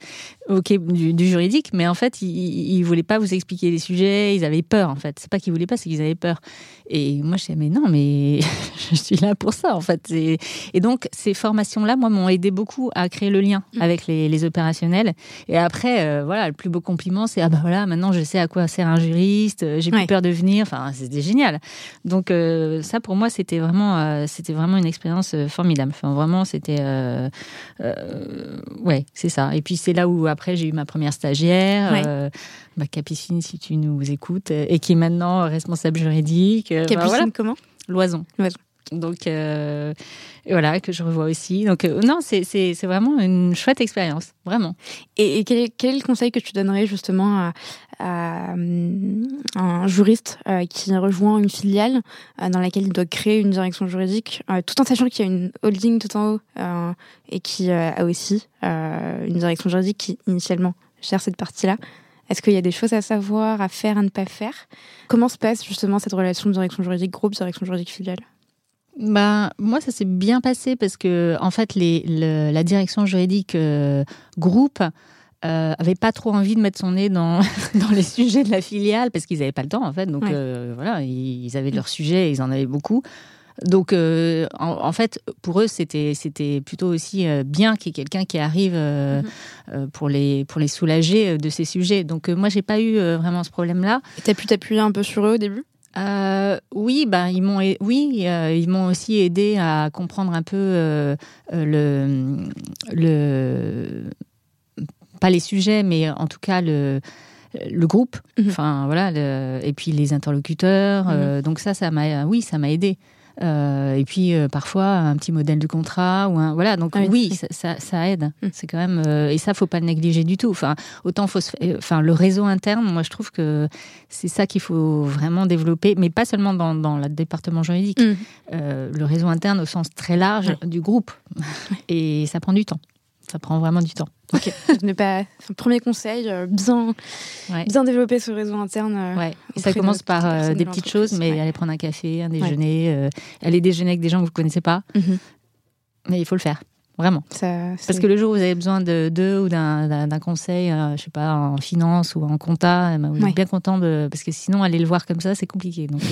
OK du, juridique, mais en fait, ils, ne voulaient pas vous expliquer les sujets. Ils avaient peur, en fait. C'est pas qu'ils voulaient pas, c'est qu'ils avaient peur. Et moi, je disais, mais non, mais [laughs] je suis là pour ça, en fait. Et, et donc, ces formations-là, moi, m'ont aidé beaucoup à créer le lien mm. avec les, les opérationnels. Et après, euh, voilà, le plus beau compliment, c'est ah ben voilà, maintenant, je sais à quoi sert un juriste. J'ai plus peur de venir. Enfin, c'était génial. Donc, ça, pour moi, c'était vraiment vraiment, c'était vraiment une expérience formidable. Enfin, vraiment, c'était, ouais, c'est ça. Et puis c'est là où après j'ai eu ma première stagiaire, ma Capucine, si tu nous écoutes, et qui est maintenant responsable juridique. Capucine, voilà. comment? Loison. Loison. Donc euh, voilà, que je revois aussi. Donc euh, non, c'est vraiment une chouette expérience, vraiment. Et, quel, quel, est, le conseil que tu donnerais justement à, un juriste euh, qui rejoint une filiale dans laquelle il doit créer une direction juridique, tout en sachant qu'il y a une holding tout en haut et qui a aussi une direction juridique qui initialement gère cette partie-là? Est-ce qu'il y a des choses à savoir, à faire, à ne pas faire? Comment se passe justement cette relation de direction juridique groupe, direction juridique filiale? Bah, moi, ça s'est bien passé parce que, en fait, les, la direction juridique euh, groupe euh, avait pas trop envie de mettre son nez dans, [laughs] dans les sujets de la filiale parce qu'ils n'avaient pas le temps, en fait. Donc, euh, voilà, ils avaient leurs sujets, ils en avaient beaucoup. Donc, euh, en, fait, pour eux, c'était c'était plutôt aussi bien qu'il y ait quelqu'un qui arrive mhm. pour les pour les soulager de ces sujets. Donc, moi, j'ai pas eu vraiment ce problème-là. Tu as pu t'appuyer un peu sur eux au début? Euh, oui, ben ils m'ont, oui, euh, ils m'ont aussi aidé à comprendre un peu euh, le, le, pas les sujets, mais en tout cas le, le groupe. Mhm. Enfin voilà, et puis les interlocuteurs. Mhm. donc ça, ça m'a, oui, ça m'a aidé. Euh, et puis euh, parfois un petit modèle de contrat ou un voilà donc ah oui, ça, ça, aide. Mm. c'est quand même euh, et ça faut pas le négliger du tout. Enfin autant faut enfin le réseau interne moi je trouve que c'est ça qu'il faut vraiment développer mais pas seulement dans, dans le département juridique. Mm. le réseau interne au sens très large du groupe. Et ça prend du temps ça prend vraiment du temps. Ok. [laughs] ne pas. Premier conseil, euh, bien, bien développer ce réseau interne. Euh, ouais. Ça commence par euh, des petites choses, mais aller prendre un café, un déjeuner, aller déjeuner avec des gens que vous connaissez pas. Mhm. Mais il faut le faire. Vraiment. Parce que le jour où vous avez besoin de d'eux ou d'un conseil, je sais pas, en finance ou en compta, ben, vous êtes bien content de. Parce que sinon, aller le voir comme ça, c'est compliqué. Donc,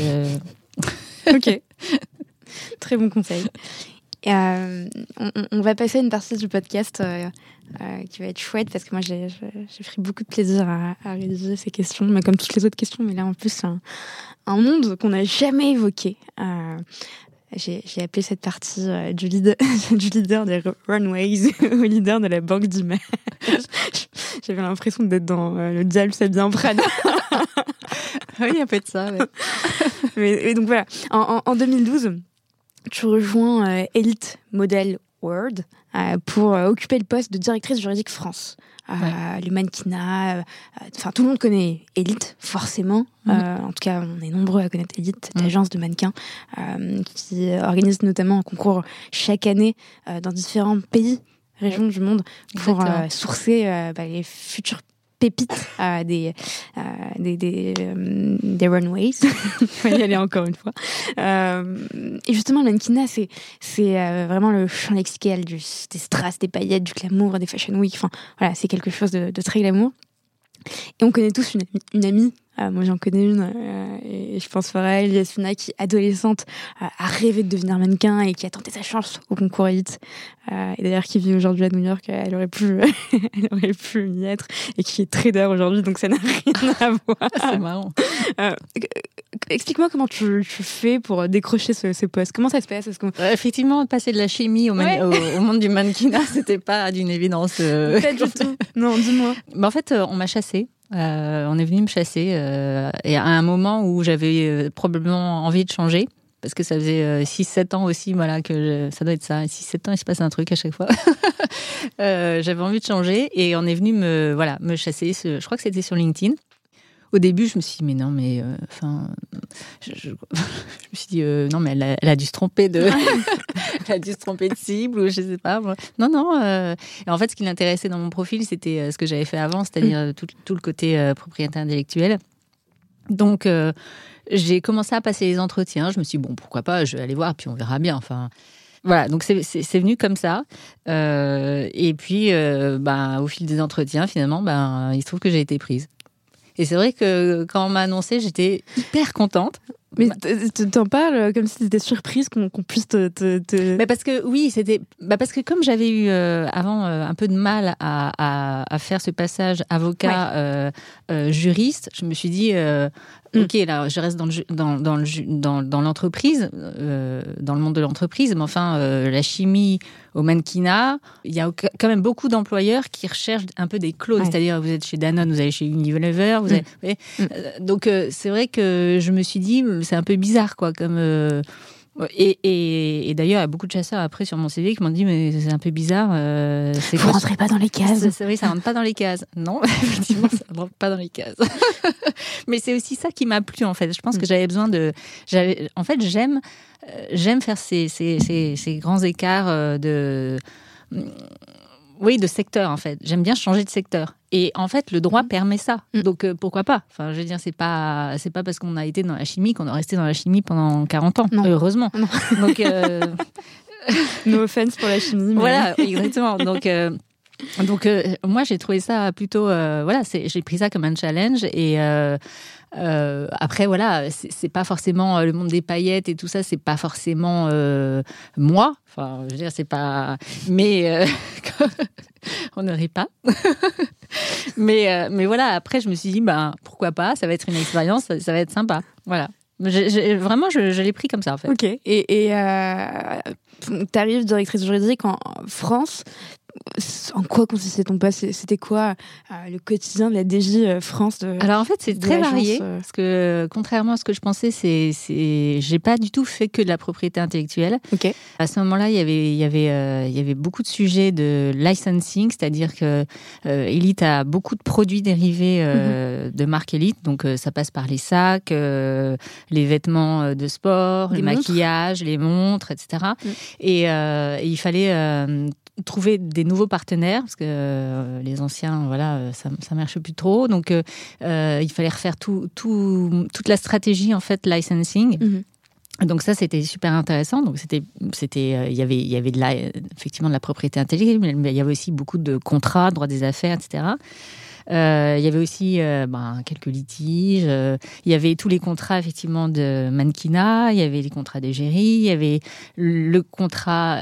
[laughs] ok. Très bon conseil. Euh, on, va passer à une partie du podcast euh, euh, qui va être chouette parce que moi j'ai pris beaucoup de plaisir à, réaliser ces questions, mais comme toutes les autres questions, mais là en plus c'est un, monde qu'on n'a jamais évoqué. j'ai appelé cette partie du, leader, [laughs] du leader des runways [laughs] au leader de la banque d'image. [laughs] J'avais l'impression d'être dans le diable c'est bien Prada. oui, il a peu de ça. Mais, donc voilà, en, en 2012 tu rejoins euh, Elite Model World euh, pour euh, occuper le poste de directrice juridique France. Le mannequinat, enfin tout le monde connaît Elite, forcément. Mhm. en tout cas, on est nombreux à connaître Elite, cette mhm. agence de mannequins qui organise notamment un concours chaque année dans différents pays régions du monde pour sourcer bah, les futurs pépites euh, des, euh, des, des, euh, runways. [laughs] Il y aller encore une fois. et justement, mannequinat, c'est, c'est vraiment le champ lexical des strass, des paillettes, du glamour, des fashion week. Enfin, voilà, c'est quelque chose de, très glamour. Et on connaît tous une amie euh, moi, j'en connais une, euh, et je pense elle, Yasmina, qui, adolescente, euh, a rêvé de devenir mannequin et qui a tenté sa chance au concours Elite. et d'ailleurs, qui vit aujourd'hui à New York, elle aurait pu, [laughs] elle aurait pu y être, et qui est trader aujourd'hui, donc ça n'a rien à voir. [laughs] C'est marrant. Explique-moi comment tu, tu, fais pour décrocher ce, ce poste. Comment ça se passe? Effectivement, passer de la chimie au, au, monde du mannequinat, [laughs] c'était pas d'une évidence. Pas du tout. Non, dis-moi. En fait, on m'a chassée. Euh, on est venu me chasser euh, et à un moment où j'avais euh, probablement envie de changer parce que ça faisait 6-7 ans aussi voilà que ça doit être ça 6-7 ans il se passe un truc à chaque fois. [laughs] J'avais envie de changer et on est venu me voilà me chasser je crois que c'était sur LinkedIn au début, je me suis dit, mais non, mais euh, enfin, je, [laughs] me suis dit, euh, non, mais elle a, dû se tromper de, [laughs] elle a dû se tromper de cible ou je sais pas. Non, non. Euh, en fait, ce qui l'intéressait dans mon profil, c'était ce que j'avais fait avant, c'est-à-dire tout, tout, le côté propriété intellectuelle. Donc, j'ai commencé à passer les entretiens. Je me suis dit, bon, pourquoi pas, je vais aller voir, puis on verra bien. Enfin. Voilà, donc c'est venu comme ça. et puis, ben, au fil des entretiens, finalement, ben, il se trouve que j'ai été prise. Et c'est vrai que quand on m'a annoncé, j'étais hyper contente Mais t'en parles comme si c'était surprise qu'on puisse te. Mais parce que oui, c'était. Bah parce que comme j'avais eu avant un peu de mal à, à, faire ce passage avocat juriste, je me suis dit Mm. Ok, là, je reste dans le dans dans dans, dans l'entreprise, euh, dans le monde de l'entreprise, mais enfin, euh, la chimie au mannequinat, il y a quand même beaucoup d'employeurs qui recherchent un peu des clones, c'est-à-dire vous êtes chez Danone, vous allez chez Unilever, vous mm. avez, mm. Euh, donc c'est vrai que je me suis dit c'est un peu bizarre quoi, comme et, et, et d'ailleurs, il y a beaucoup de chasseurs après sur mon CV qui m'ont dit mais c'est un peu bizarre. Euh, c'est Vous rentrez pas dans les cases. Ça, oui, ça rentre pas dans les cases. Non, [laughs] effectivement, ça rentre pas dans les cases. [laughs] mais c'est aussi ça qui m'a plu en fait. Je pense que mm. j'avais besoin de. J'avais, en fait, j'aime, euh, j'aime faire ces, ces, ces, ces grands écarts euh, de oui, de secteur en fait. J'aime bien changer de secteur. Et en fait, le droit mm. permet ça. Mm. Donc euh, pourquoi pas? Enfin, je veux dire, c'est pas c'est pas parce qu'on a été dans la chimie qu'on est resté dans la chimie pendant 40 ans. Heureusement. Donc euh... [laughs] no offense pour la chimie. Voilà, exactement. Donc euh, donc euh, moi j'ai trouvé ça plutôt voilà, j'ai pris ça comme un challenge et euh, après, voilà, c'est pas forcément euh, le monde des paillettes et tout ça, c'est pas forcément euh, moi. Enfin, je veux dire, c'est pas. Mais [laughs] on n'aurait pas. [laughs] mais, mais voilà, après, je me suis dit, ben, pourquoi pas, ça va être une expérience, ça, va être sympa. Voilà. vraiment, je, l'ai pris comme ça, en fait. Ok. Et, et tu arrives directrice juridique en France en quoi consistait ton poste C'était quoi euh, le quotidien de la DJ euh, France Alors en fait, c'est très varié euh? parce que contrairement à ce que je pensais, c'est j'ai pas du tout fait que de la propriété intellectuelle. À ce moment-là, il y avait il y avait il y avait beaucoup de sujets de licensing, c'est-à-dire que Elite a beaucoup de produits dérivés mhm. de marque Elite, donc ça passe par les sacs, les vêtements de sport, les, maquillages, les montres, etc. Mm. Et, et, il fallait trouver des nouveaux partenaires parce que euh, les anciens, voilà, euh, ça, ça marche plus trop. Donc, euh, il fallait refaire tout, tout, toute la stratégie en fait licensing. Mhm. Donc ça c'était super intéressant. Donc c'était c'était il y avait il y avait de la effectivement de la propriété intellectuelle mais il y avait aussi beaucoup de contrats, droits des affaires, etc. Euh, il y avait aussi euh, ben, quelques litiges. Euh, il y avait tous les contrats effectivement de mannequinat. Il y avait les contrats d'égérie. Il y avait le contrat,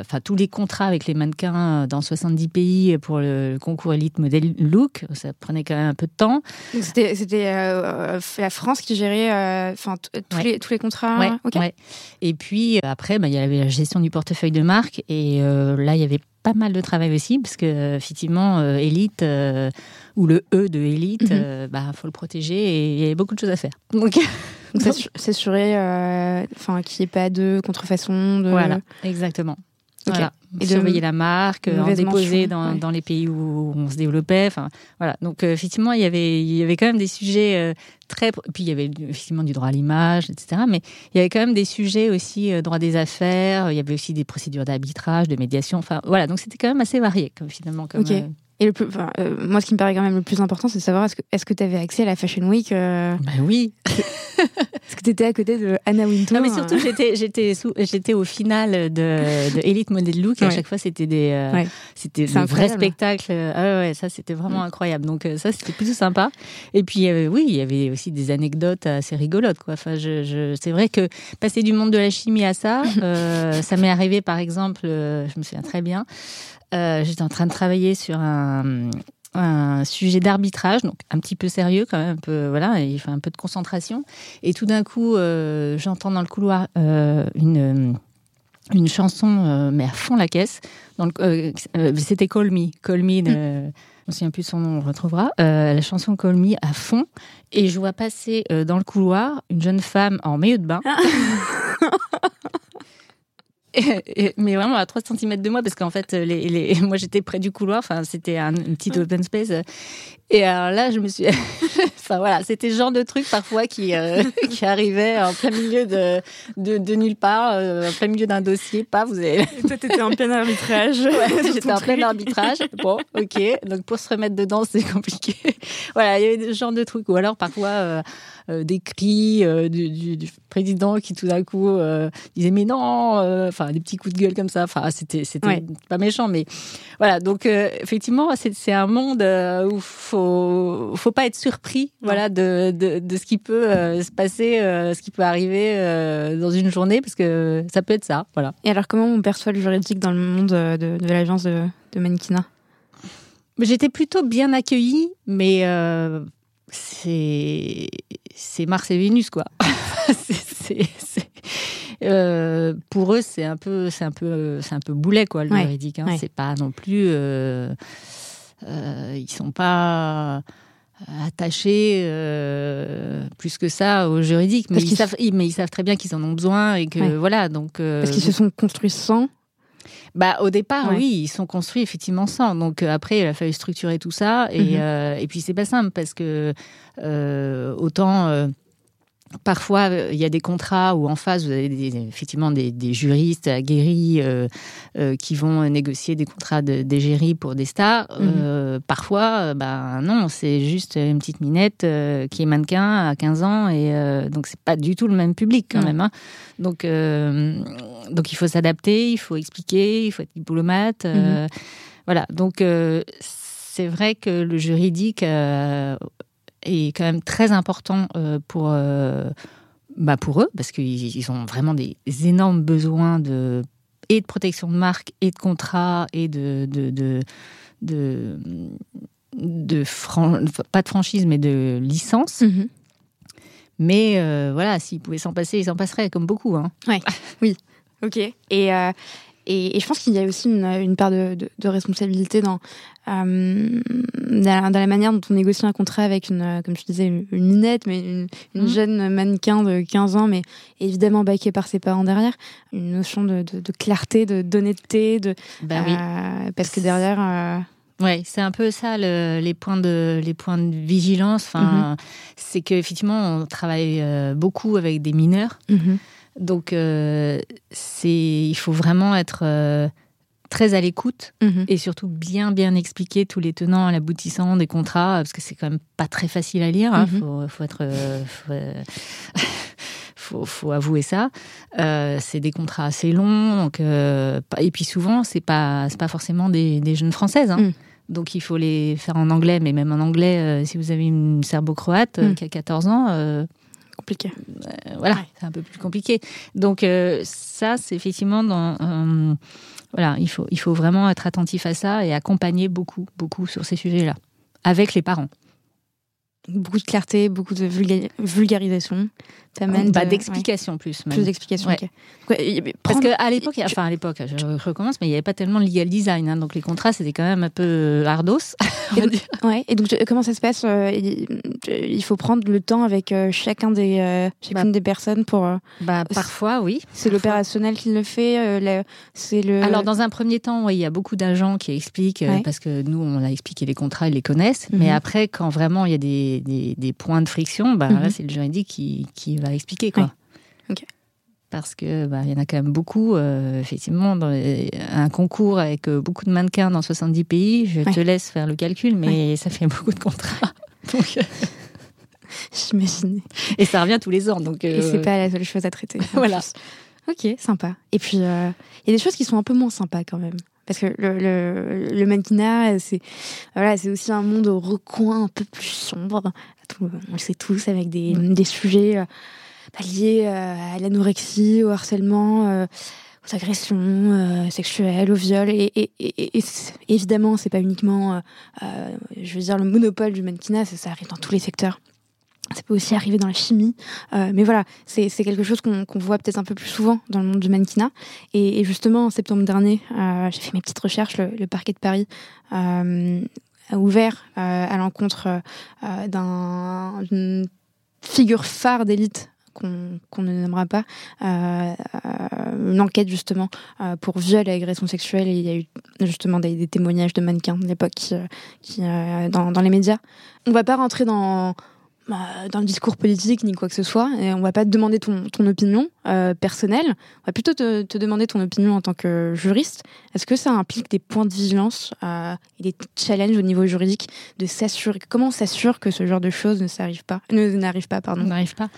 enfin tous les contrats avec les mannequins dans 70 pays pour le concours Elite Model Look. Ça prenait quand même un peu de temps. C'était la France qui gérait enfin tous les tous les contrats. Ouais, Et puis après, ben, il y avait la gestion du portefeuille de marque et là il y avait pas mal de travail aussi, parce que effectivement, euh, Elite euh, ou le E de Elite, il mhm. euh, bah faut le protéger et il y a beaucoup de choses à faire. Donc, [laughs] s'assurer, enfin, qu'il n'y ait pas de contrefaçon. De... Voilà, exactement. Voilà. Et surveiller la marque, en déposer dans, dans, les pays où on se développait. Enfin, voilà. Donc, effectivement, il y avait, il y avait quand même des sujets très. Puis, il y avait effectivement du droit à l'image, etc. Mais il y avait quand même des sujets aussi, droit des affaires. Il y avait aussi des procédures d'arbitrage, de médiation. Enfin, voilà. Donc, c'était quand même assez varié, comme, finalement. Comme, et le plus, euh, moi, ce qui me paraît quand même le plus important, c'est de savoir est-ce que est-ce que tu avais accès à la Fashion Week euh... Ben oui. Est-ce que tu étais à côté de Anna Wintour Non, mais surtout, j'étais j'étais j'étais au final de, de Elite Model Look. Et à chaque fois, c'était des euh, c'était un vrai spectacle. Ah ouais, ça c'était vraiment mm. incroyable. Donc euh, ça, c'était plutôt sympa. Et puis oui, il y avait aussi des anecdotes assez rigolotes. Quoi. Enfin, je, je c'est vrai que passer du monde de la chimie à ça, [laughs] ça m'est arrivé par exemple. je me souviens très bien. Euh, j'étais en train de travailler sur un, un sujet d'arbitrage, donc un petit peu sérieux quand même, un peu, voilà, il faut un peu de concentration. Et tout d'un coup, euh, j'entends dans le couloir euh, une une chanson, mais à fond la caisse. C'était Call Me, Call Me. De, mm. Je me souviens plus de son nom, on le retrouvera. la chanson Call Me à fond. Et je vois passer dans le couloir une jeune femme en maillot de bain. [laughs] mais vraiment à 3 cm de moi parce qu'en fait les, les, [laughs] moi j'étais près du couloir enfin c'était un, une petite open space. Et alors là je me suis [laughs] enfin voilà c'était ce genre de truc parfois qui euh, [laughs] qui arrivait en plein milieu de de, de nulle part euh, en plein milieu d'un dossier. Pas vous avez et toi t'étais en plein arbitrage. Ouais, j'étais en plein arbitrage. Bon ok. Donc pour se remettre dedans c'est compliqué. Voilà il y avait ce genre de trucs. Ou alors parfois euh, euh, des cris euh, du, du, président qui tout d'un coup euh, disait mais non, enfin des petits coups de gueule comme ça. Enfin c'était c'était pas méchant, mais voilà. Donc effectivement c'est un monde où faut faut pas être surpris voilà, de, de, ce qui peut se passer, ce qui peut arriver dans une journée, parce que ça peut être ça, voilà. Et alors, comment on perçoit le juridique dans le monde de, de l'agence de, de mannequinat? J'étais plutôt bien accueillie, mais c'est c'est Mars et Vénus, quoi. [laughs] euh, pour eux, c'est un peu, c'est un peu, c'est un peu boulet quoi, le juridique. Hein. C'est pas non plus, euh, euh, ils sont pas attachés plus que ça au juridique, mais ils, savent, mais ils savent très bien qu'ils en ont besoin et que voilà, donc. Parce qu'ils se sont construits sans. Bah, au départ, oui, ils sont construits effectivement sans. Donc après, il a fallu structurer tout ça. Et, mhm. et puis, c'est pas simple parce que autant Parfois, euh, il y a des contrats où en face, vous avez effectivement des, juristes aguerris euh, euh, qui vont négocier des contrats d'égérie pour des stars. Mhm. parfois, ben non, c'est juste une petite minette qui est mannequin à 15 ans et donc c'est pas du tout le même public quand même. Hein. Donc, donc il faut s'adapter, il faut expliquer, il faut être diplomate. Mhm. Voilà, donc c'est vrai que le juridique est quand même très important euh, pour, euh, bah pour eux, parce qu'ils ont vraiment des énormes besoins de, et de protection de marque, et de contrat, et de, de, de, de, de pas de franchise, mais de licence. Mhm. Mais euh, voilà, s'ils pouvaient s'en passer, ils s'en passeraient, comme beaucoup. Hein. Ouais, oui, ok. Et, et, je pense qu'il y a aussi une, une part de, de, responsabilité dans, euh, dans, la manière dont on négocie un contrat avec une, comme je disais, une, minette, mais une, une mmh. jeune mannequin de 15 ans, mais évidemment baquée par ses parents derrière. Une notion de, de clarté, d'honnêteté, de bah oui. Euh, parce que derrière. Euh, oui, c'est un peu ça les points de les points de vigilance. Enfin, mmh. c'est qu'effectivement on travaille beaucoup avec des mineurs. Mmh. Donc, euh, il faut vraiment être euh, très à l'écoute mhm. et surtout bien, bien expliquer tous les tenants l'aboutissant des contrats, parce que c'est quand même pas très facile à lire. Il hein. mhm. faut, être. Euh, faut, [laughs] faut, avouer ça. c'est des contrats assez longs, donc, et puis souvent, c'est pas, pas forcément des, jeunes françaises. Hein. Mm. Donc il faut les faire en anglais, mais même en anglais, si vous avez une serbo-croate mm. qui a 14 ans, compliqué. Euh, voilà, c'est un peu plus compliqué. Donc euh, ça, c'est effectivement dans euh, voilà, il faut il faut vraiment être attentif à ça et accompagner beaucoup beaucoup sur ces sujets-là avec les parents. Beaucoup de clarté, beaucoup de vulgarisation. Bah, d'explication plus. Plus d'explication. Parce qu'à l'époque, enfin à l'époque, je recommence, mais il n'y avait pas tellement de legal design, hein, donc les contrats c'était quand même un peu ardos. [laughs] Et donc, ouais. Et donc comment ça se passe euh, Il faut prendre le temps avec euh, chacun des euh, chacune bah, des personnes pour. bah parfois oui. C'est l'opérationnel qui le fait. c'est le. Alors dans un premier temps, il y a beaucoup d'agents qui expliquent parce que nous on a expliqué les contrats, ils les connaissent. Mais mhm. après, quand vraiment il y a des, des, des points de friction, bah, là mhm. c'est le juridique qui, qui va expliquer quoi. Parce que bah, il y en a quand même beaucoup, euh, effectivement, dans un concours avec euh, beaucoup de mannequins dans 70 pays. Je te laisse faire le calcul, mais ça fait beaucoup de contrats. [laughs] Donc, euh, J'imagine. Et ça revient tous les ans, donc. Et c'est pas la seule chose à traiter. [laughs] voilà. Ok, sympa. Et puis, il y a des choses qui sont un peu moins sympas quand même. Parce que le, le, le mannequinat, c'est voilà, c'est aussi un monde au recoin un peu plus sombre. On le sait tous, avec des, des sujets euh, liés euh, à l'anorexie, au harcèlement, euh, aux agressions sexuelles, au viol. Et, et, et, et évidemment, c'est pas uniquement, je veux dire, le monopole du mannequinat, ça, ça arrive dans tous les secteurs. Ça peut aussi arriver dans la chimie. Euh, mais voilà, c'est quelque chose qu'on voit peut-être un peu plus souvent dans le monde du mannequinat. Et, et justement, en septembre dernier, euh, j'ai fait mes petites recherches. Le, le parquet de Paris euh, ouvert euh, à l'encontre euh, d'une figure phare d'élite qu'on ne nommera pas, euh, une enquête justement pour viol et agression sexuelle. Et il y a eu justement des, témoignages de mannequins de l'époque qui, dans, les médias. On va pas rentrer dans, dans le discours politique ni quoi que ce soit. Et on va pas te demander ton, opinion euh, personnelle. On va plutôt te, te, demander ton opinion en tant que juriste. Est-ce que ça implique des points de vigilance euh, et des challenges au niveau juridique de s'assurer Comment on s'assure que ce genre de choses ne s'arrive pas, ne n'arrive pas, pardon N'arrive pas.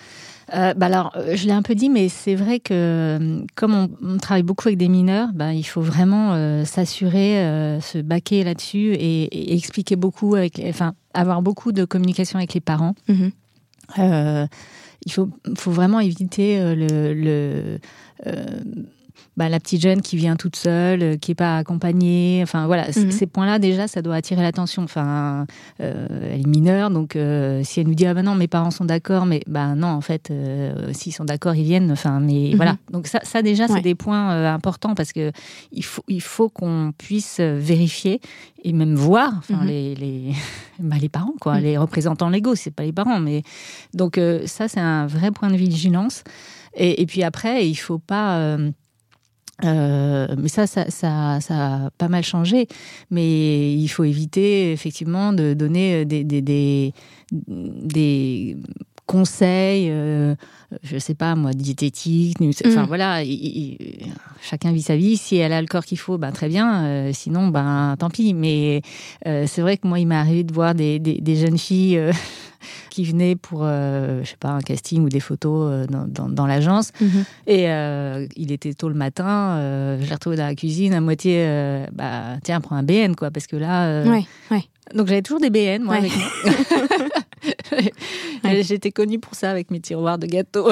Euh, bah alors, euh, je l'ai un peu dit, mais c'est vrai que euh, comme on, on, travaille beaucoup avec des mineurs, bah, il faut vraiment euh, s'assurer, se baquer là-dessus et, et, expliquer beaucoup avec, enfin, avoir beaucoup de communication avec les parents. Mhm. il faut, faut vraiment éviter le, le bah, la petite jeune qui vient toute seule, euh, qui est pas accompagnée. Enfin voilà, mhm. ces points-là déjà, ça doit attirer l'attention. Enfin, euh, elle est mineure, donc euh, si elle nous dit ah ben non, mes parents sont d'accord, mais bah non, en fait, s'ils sont d'accord, ils viennent. Enfin, mais mhm. voilà. Donc ça, ça déjà, c'est des points importants parce que il faut, il faut qu'on puisse vérifier et même voir, enfin mhm. les les, [laughs] bah, les parents quoi, les représentants légaux, c'est pas les parents, mais donc ça c'est un vrai point de vigilance. Et, et puis après, il faut pas euh, mais ça ça, ça, ça, a pas mal changé. Mais il faut éviter effectivement de donner des, des, des, des conseils, euh, je sais pas moi, diététiques. Enfin mm. voilà, chacun vit sa vie. Si elle a le corps qu'il faut, ben très bien. Euh, sinon, ben tant pis. Mais euh, c'est vrai que moi, il m'est arrivé de voir des, des, des jeunes filles qui venaient pour, euh, je sais pas, un casting ou des photos euh, dans, dans, l'agence. Mhm. Et euh, il était tôt le matin, je l'ai retrouvé dans la cuisine à moitié, bah tiens, prends un BN, quoi, parce que là. Ouais, ouais. Donc j'avais toujours des BN, moi, avec moi. [laughs] J'étais connue pour ça avec mes tiroirs de gâteaux.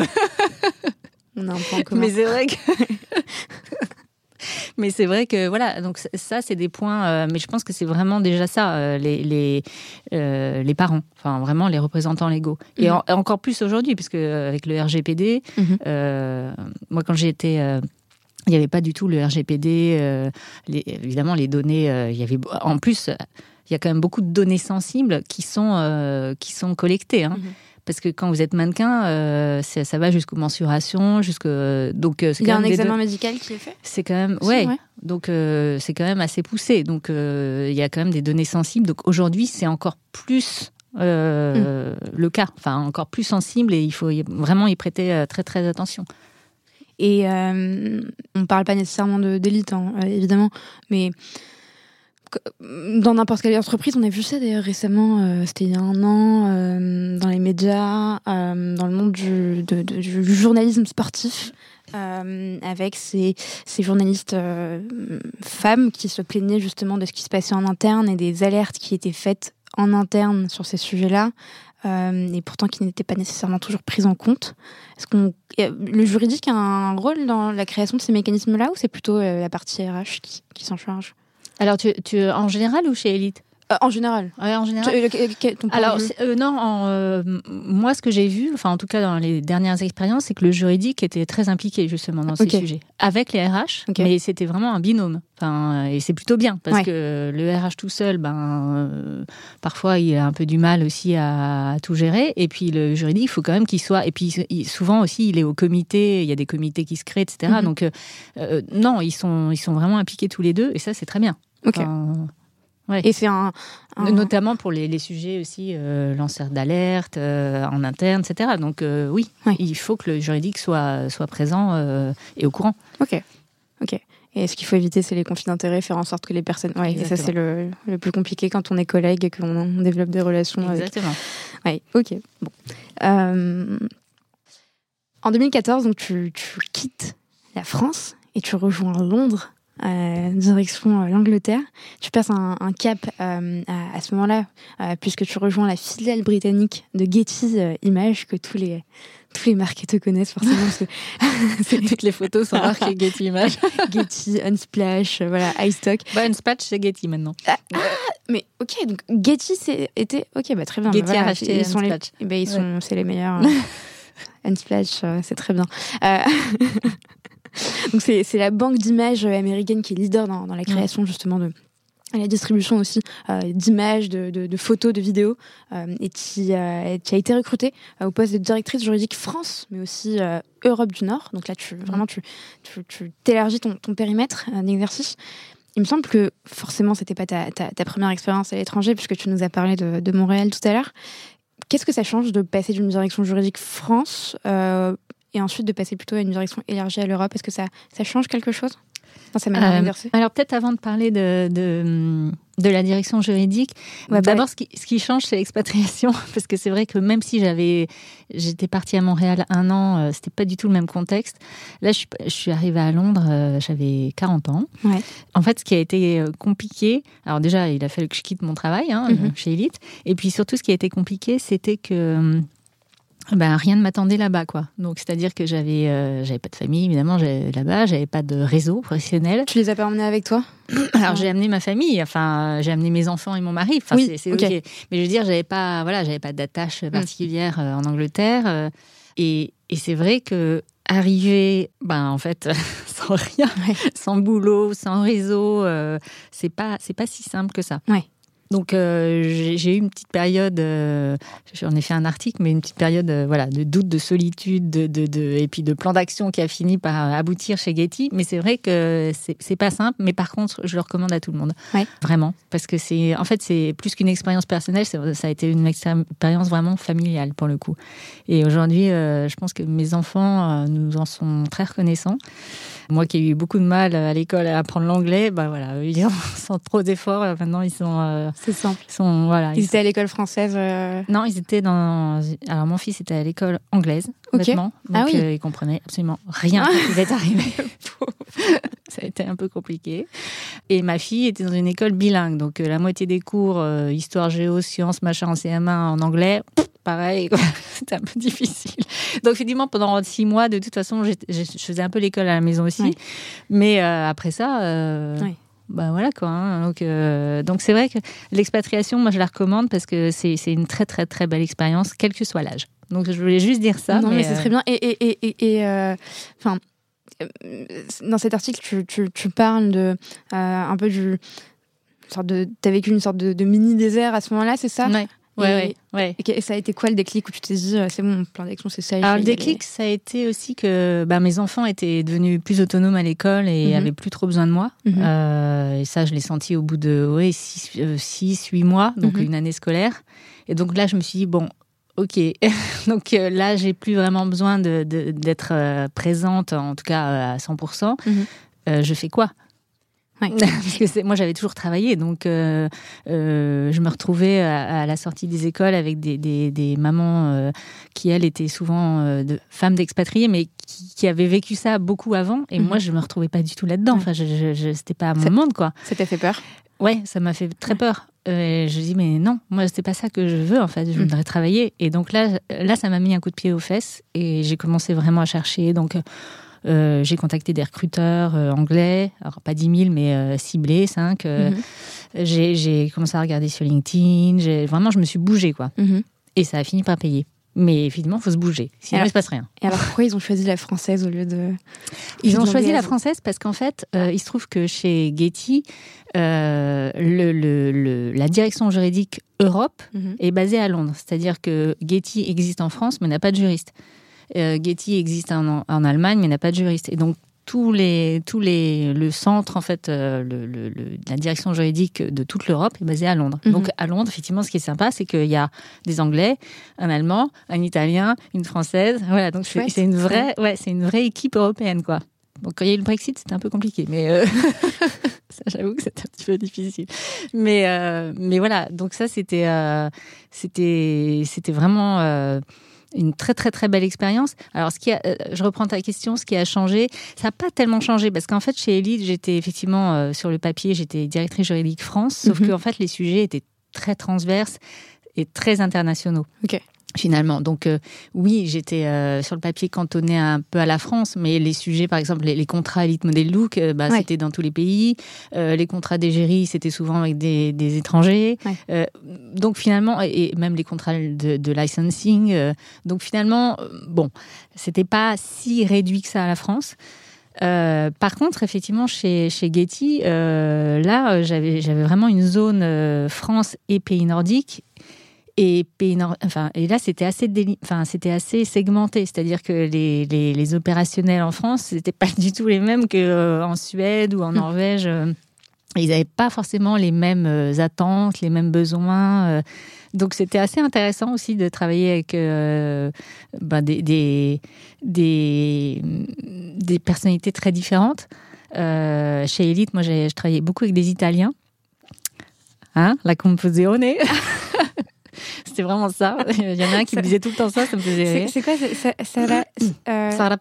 On a un point commun. Mais c'est vrai que [laughs] [laughs] mais c'est vrai que voilà, donc ça, c'est des points. Euh, mais je pense que c'est vraiment déjà ça, euh, les les, euh, les parents, enfin vraiment les représentants légaux. Et, mhm. encore plus aujourd'hui, puisque avec le RGPD, mhm. moi quand j'ai été il n'y avait pas du tout le RGPD. évidemment, les données, il y avait en plus, il y a quand même beaucoup de données sensibles qui sont qui sont collectées. Hein. Mhm. Parce que quand vous êtes mannequin, euh, ça, va jusqu'aux mensurations, jusqu'au donc euh, il y a un examen médical qui est fait? C'est quand même ouais. Donc euh, c'est quand même assez poussé. Donc il y a quand même des données sensibles. Donc aujourd'hui c'est encore plus mm. le cas, enfin encore plus sensible et il faut vraiment y prêter très très attention. Et on parle pas nécessairement d'élite, hein, évidemment, mais dans n'importe quelle entreprise, on a vu ça d'ailleurs récemment, euh, c'était il y a un an, euh, dans les médias, euh, dans le monde du, du journalisme sportif, avec ces, ces journalistes femmes qui se plaignaient justement de ce qui se passait en interne et des alertes qui étaient faites en interne sur ces sujets-là, et pourtant qui n'étaient pas nécessairement toujours prises en compte. Est-ce qu'on le juridique a un rôle dans la création de ces mécanismes-là ou c'est plutôt la partie RH qui s'en charge? Alors, tu, tu, en général ou chez Elite? Euh, en général. Ouais, en général. Alors, euh, non, euh, moi, ce que j'ai vu, enfin, en tout cas, dans les dernières expériences, c'est que le juridique était très impliqué, justement, dans ces sujets. Avec les RH, mais c'était vraiment un binôme. Enfin, et c'est plutôt bien, parce que le RH tout seul, ben, parfois, il a un peu du mal aussi à, tout gérer. Et puis, le juridique, il faut quand même qu'il soit. Et puis, souvent aussi, il est au comité, il y a des comités qui se créent, etc. Mhm. Donc, non, ils sont, ils sont vraiment impliqués tous les deux, et ça, c'est très bien. Et c'est un, Notamment pour les, sujets aussi, euh, lanceurs d'alerte, euh, en interne, etc. Donc euh, oui, il faut que le juridique soit, soit présent et au courant. Ok. Ok. Et ce qu'il faut éviter, c'est les conflits d'intérêts, faire en sorte que les personnes. Et ça, c'est le, le, plus compliqué quand on est collègue et qu'on développe des relations. Exactement. Avec... Oui, ok. Bon. En 2014, donc, tu, tu quittes la France et tu rejoins Londres euh, direction euh, l'Angleterre. Tu passes un, cap euh, à, ce moment-là, puisque tu rejoins la filiale britannique de Getty Images, que tous les tous les marques te connaissent forcément parce que [laughs] toutes les photos sont marquées [laughs] Getty Images. Getty, Unsplash, voilà, iStock. Bah, Unsplash c'est Getty maintenant. Ah, ah, mais ok, donc Getty c'était ok, bah très bien. Getty a racheté ils sont Les, eh ben, ils sont, c'est les meilleurs. [laughs] Unsplash, c'est très bien. Donc c'est la banque d'images américaine qui est leader dans, dans la création justement de la distribution aussi euh, d'images, de, de, de, photos, de vidéos, euh, et qui, euh, qui, a été recrutée au poste de directrice juridique France, mais aussi Europe du Nord. Donc là, tu vraiment tu, tu, tu t'élargis ton, ton périmètre d'exercice. Il me semble que forcément, c'était pas ta, ta, ta, première expérience à l'étranger, puisque tu nous as parlé de, de Montréal tout à l'heure. Qu'est-ce que ça change de passer d'une direction juridique France et ensuite de passer plutôt à une direction élargie à l'Europe Est-ce que ça, ça change quelque chose ça m'a euh, Alors peut-être avant de parler de, de, la direction juridique, d'abord ce, qui, ce qui change c'est l'expatriation, [laughs] parce que c'est vrai que même si j'avais, j'étais partie à Montréal un an, euh, c'était pas du tout le même contexte. Là, je suis, je suis arrivée à Londres, euh, j'avais 40 ans. En fait, ce qui a été compliqué, alors déjà, il a fallu que je quitte mon travail hein, mhm. chez Elite, et puis surtout, ce qui a été compliqué, c'était que ben, rien ne m'attendait là-bas, quoi. Donc, c'est-à-dire que j'avais, euh, j'avais pas de famille, évidemment, là-bas, j'avais pas de réseau professionnel. Tu les as pas emmenés avec toi? [coughs] Alors, j'ai amené ma famille, enfin, j'ai amené mes enfants et mon mari. Enfin, oui, c'est ok. Mais je veux dire, j'avais pas, voilà, j'avais pas d'attache mm. particulière euh, en Angleterre. Euh, et, et c'est vrai que arriver, ben en fait, [laughs] sans rien, sans boulot, sans réseau, c'est pas, c'est pas si simple que ça. Ouais. Donc euh, j'ai eu une petite période, euh, j'en ai fait un article, mais une petite période euh, voilà, de doute, de solitude, de, de, et puis de plan d'action qui a fini par aboutir chez Getty. Mais c'est vrai que c'est pas simple, mais par contre, je le recommande à tout le monde. Vraiment. Parce que c'est en fait, c'est plus qu'une expérience personnelle, ça a été une expérience vraiment familiale pour le coup. Et aujourd'hui, je pense que mes enfants nous en sont très reconnaissants. Moi qui ai eu beaucoup de mal à l'école à apprendre l'anglais, bah voilà, [laughs] ils sans trop d'efforts, maintenant ils sont c'est simple. Ils, sont, voilà, ils, étaient à l'école française euh Non, ils étaient dans. Alors, mon fils était à l'école anglaise, honnêtement. Donc, ah oui. euh, il comprenait absolument rien ah. qui est arrivé. Ça a été un peu compliqué. Et ma fille était dans une école bilingue. Donc, euh, la moitié des cours, euh, histoire, géo, sciences, machin, en CM1 en anglais, pareil, [laughs] c'était un peu difficile. Donc, effectivement, pendant six mois, de toute façon, je faisais un peu l'école à la maison aussi. Mais après ça. Oui bah voilà quoi. Hein. Donc euh, donc c'est vrai que l'expatriation, moi je la recommande parce que c'est une très très très belle expérience, quel que soit l'âge. Donc je voulais juste dire ça. Non mais, c'est très bien. Et et et, et euh, enfin dans cet article tu, tu, tu parles de euh, un peu du sorte de t'as vécu une sorte de, de mini désert à ce moment-là, c'est ça? Ouais. Ouais, ouais, Et ça a été quoi le déclic où tu t'es dit, euh, c'est bon, plein d'action, c'est ça Alors, le déclic, ça a été aussi que bah, mes enfants étaient devenus plus autonomes à l'école et mhm. avaient plus trop besoin de moi. Mhm. euh, et ça, je l'ai senti au bout de 6, 8 euh, mois, donc mhm. une année scolaire. Et donc là, je me suis dit, bon, ok. [laughs] donc euh, là, j'ai plus vraiment besoin d'être de, présente, en tout cas à 100%. je fais quoi? [laughs] Parce que moi, j'avais toujours travaillé, donc euh, euh, je me retrouvais à, la sortie des écoles avec des, des, mamans euh, qui, elles, étaient souvent de, femmes d'expatriés, mais qui, qui, avaient vécu ça beaucoup avant. Et moi, mhm. je me retrouvais pas du tout là-dedans. Enfin, je, je, c'était pas mon monde, quoi. Ça t'a fait peur? Ouais, ça m'a fait très peur. je dis mais non, moi c'est pas ça que je veux en fait. Je mhm. voudrais travailler. Et donc là, là, ça m'a mis un coup de pied aux fesses et j'ai commencé vraiment à chercher. Donc euh, j'ai contacté des recruteurs euh, anglais, alors pas 10 000, mais euh, ciblés, 5. Mhm. J'ai commencé à regarder sur LinkedIn. Vraiment, je me suis bougée, quoi. Mhm. Et ça a fini par payer. Mais évidemment, il faut se bouger, sinon il ne se passe rien. Et alors pourquoi ils ont choisi la française au lieu de... Ils ont choisi la française parce qu'en fait, il se trouve que chez Getty, le, le, la direction juridique Europe mhm. est basée à Londres. C'est-à-dire que Getty existe en France, mais n'a pas de juriste. Euh, Getty existe en, Allemagne, mais n'a pas de juriste. Et donc, tous les, tous les, le centre, en fait, euh, le, la direction juridique de toute l'Europe est basée à Londres. Mhm. Donc, à Londres, effectivement, ce qui est sympa, c'est qu'il y a des Anglais, un Allemand, un Italien, une Française. Voilà, donc c'est une vraie, ouais, c'est une vraie équipe européenne, quoi. Donc, quand il y a eu le Brexit, c'était un peu compliqué, mais euh, [laughs] ça, j'avoue que c'était un petit peu difficile. Mais, mais voilà, donc ça, c'était, c'était, c'était vraiment une très très très belle expérience. Alors, ce qui a, euh, je reprends ta question, ce qui a changé, ça n'a pas tellement changé parce qu'en fait, chez Elite, j'étais effectivement euh, sur le papier, j'étais directrice juridique France, sauf mm qu'en fait, les sujets étaient très transverses et très internationaux. Finalement. Donc euh, oui, j'étais euh, sur le papier cantonné un peu à la France, mais les sujets, par exemple, les, contrats Elite Model Look, euh, bah, c'était dans tous les pays. les contrats d'égérie, c'était souvent avec des, des étrangers. donc finalement, et, même les contrats de, de licensing. donc finalement, bon, c'était pas si réduit que ça à la France. Euh, par contre, effectivement, chez, chez Getty, euh, là, j'avais vraiment une zone France et pays nordiques et, enfin, et là, c'était assez, enfin, c'était assez segmenté, c'est-à-dire que les, les, les, opérationnels en France, n'étaient pas du tout les mêmes qu'en euh, Suède ou en hum. Norvège. Euh. Ils n'avaient pas forcément les mêmes euh, attentes, les mêmes besoins. Donc c'était assez intéressant aussi de travailler avec ben, des, des, des, des, personnalités très différentes. chez Elite, moi, j'ai travaillé beaucoup avec des Italiens. Hein, la composizione. [laughs] [laughs] C'était vraiment ça. Il y en a un qui me disait tout le temps ça, ça me faisait rire. C'est quoi Sarah, [clears throat] euh, Sarah.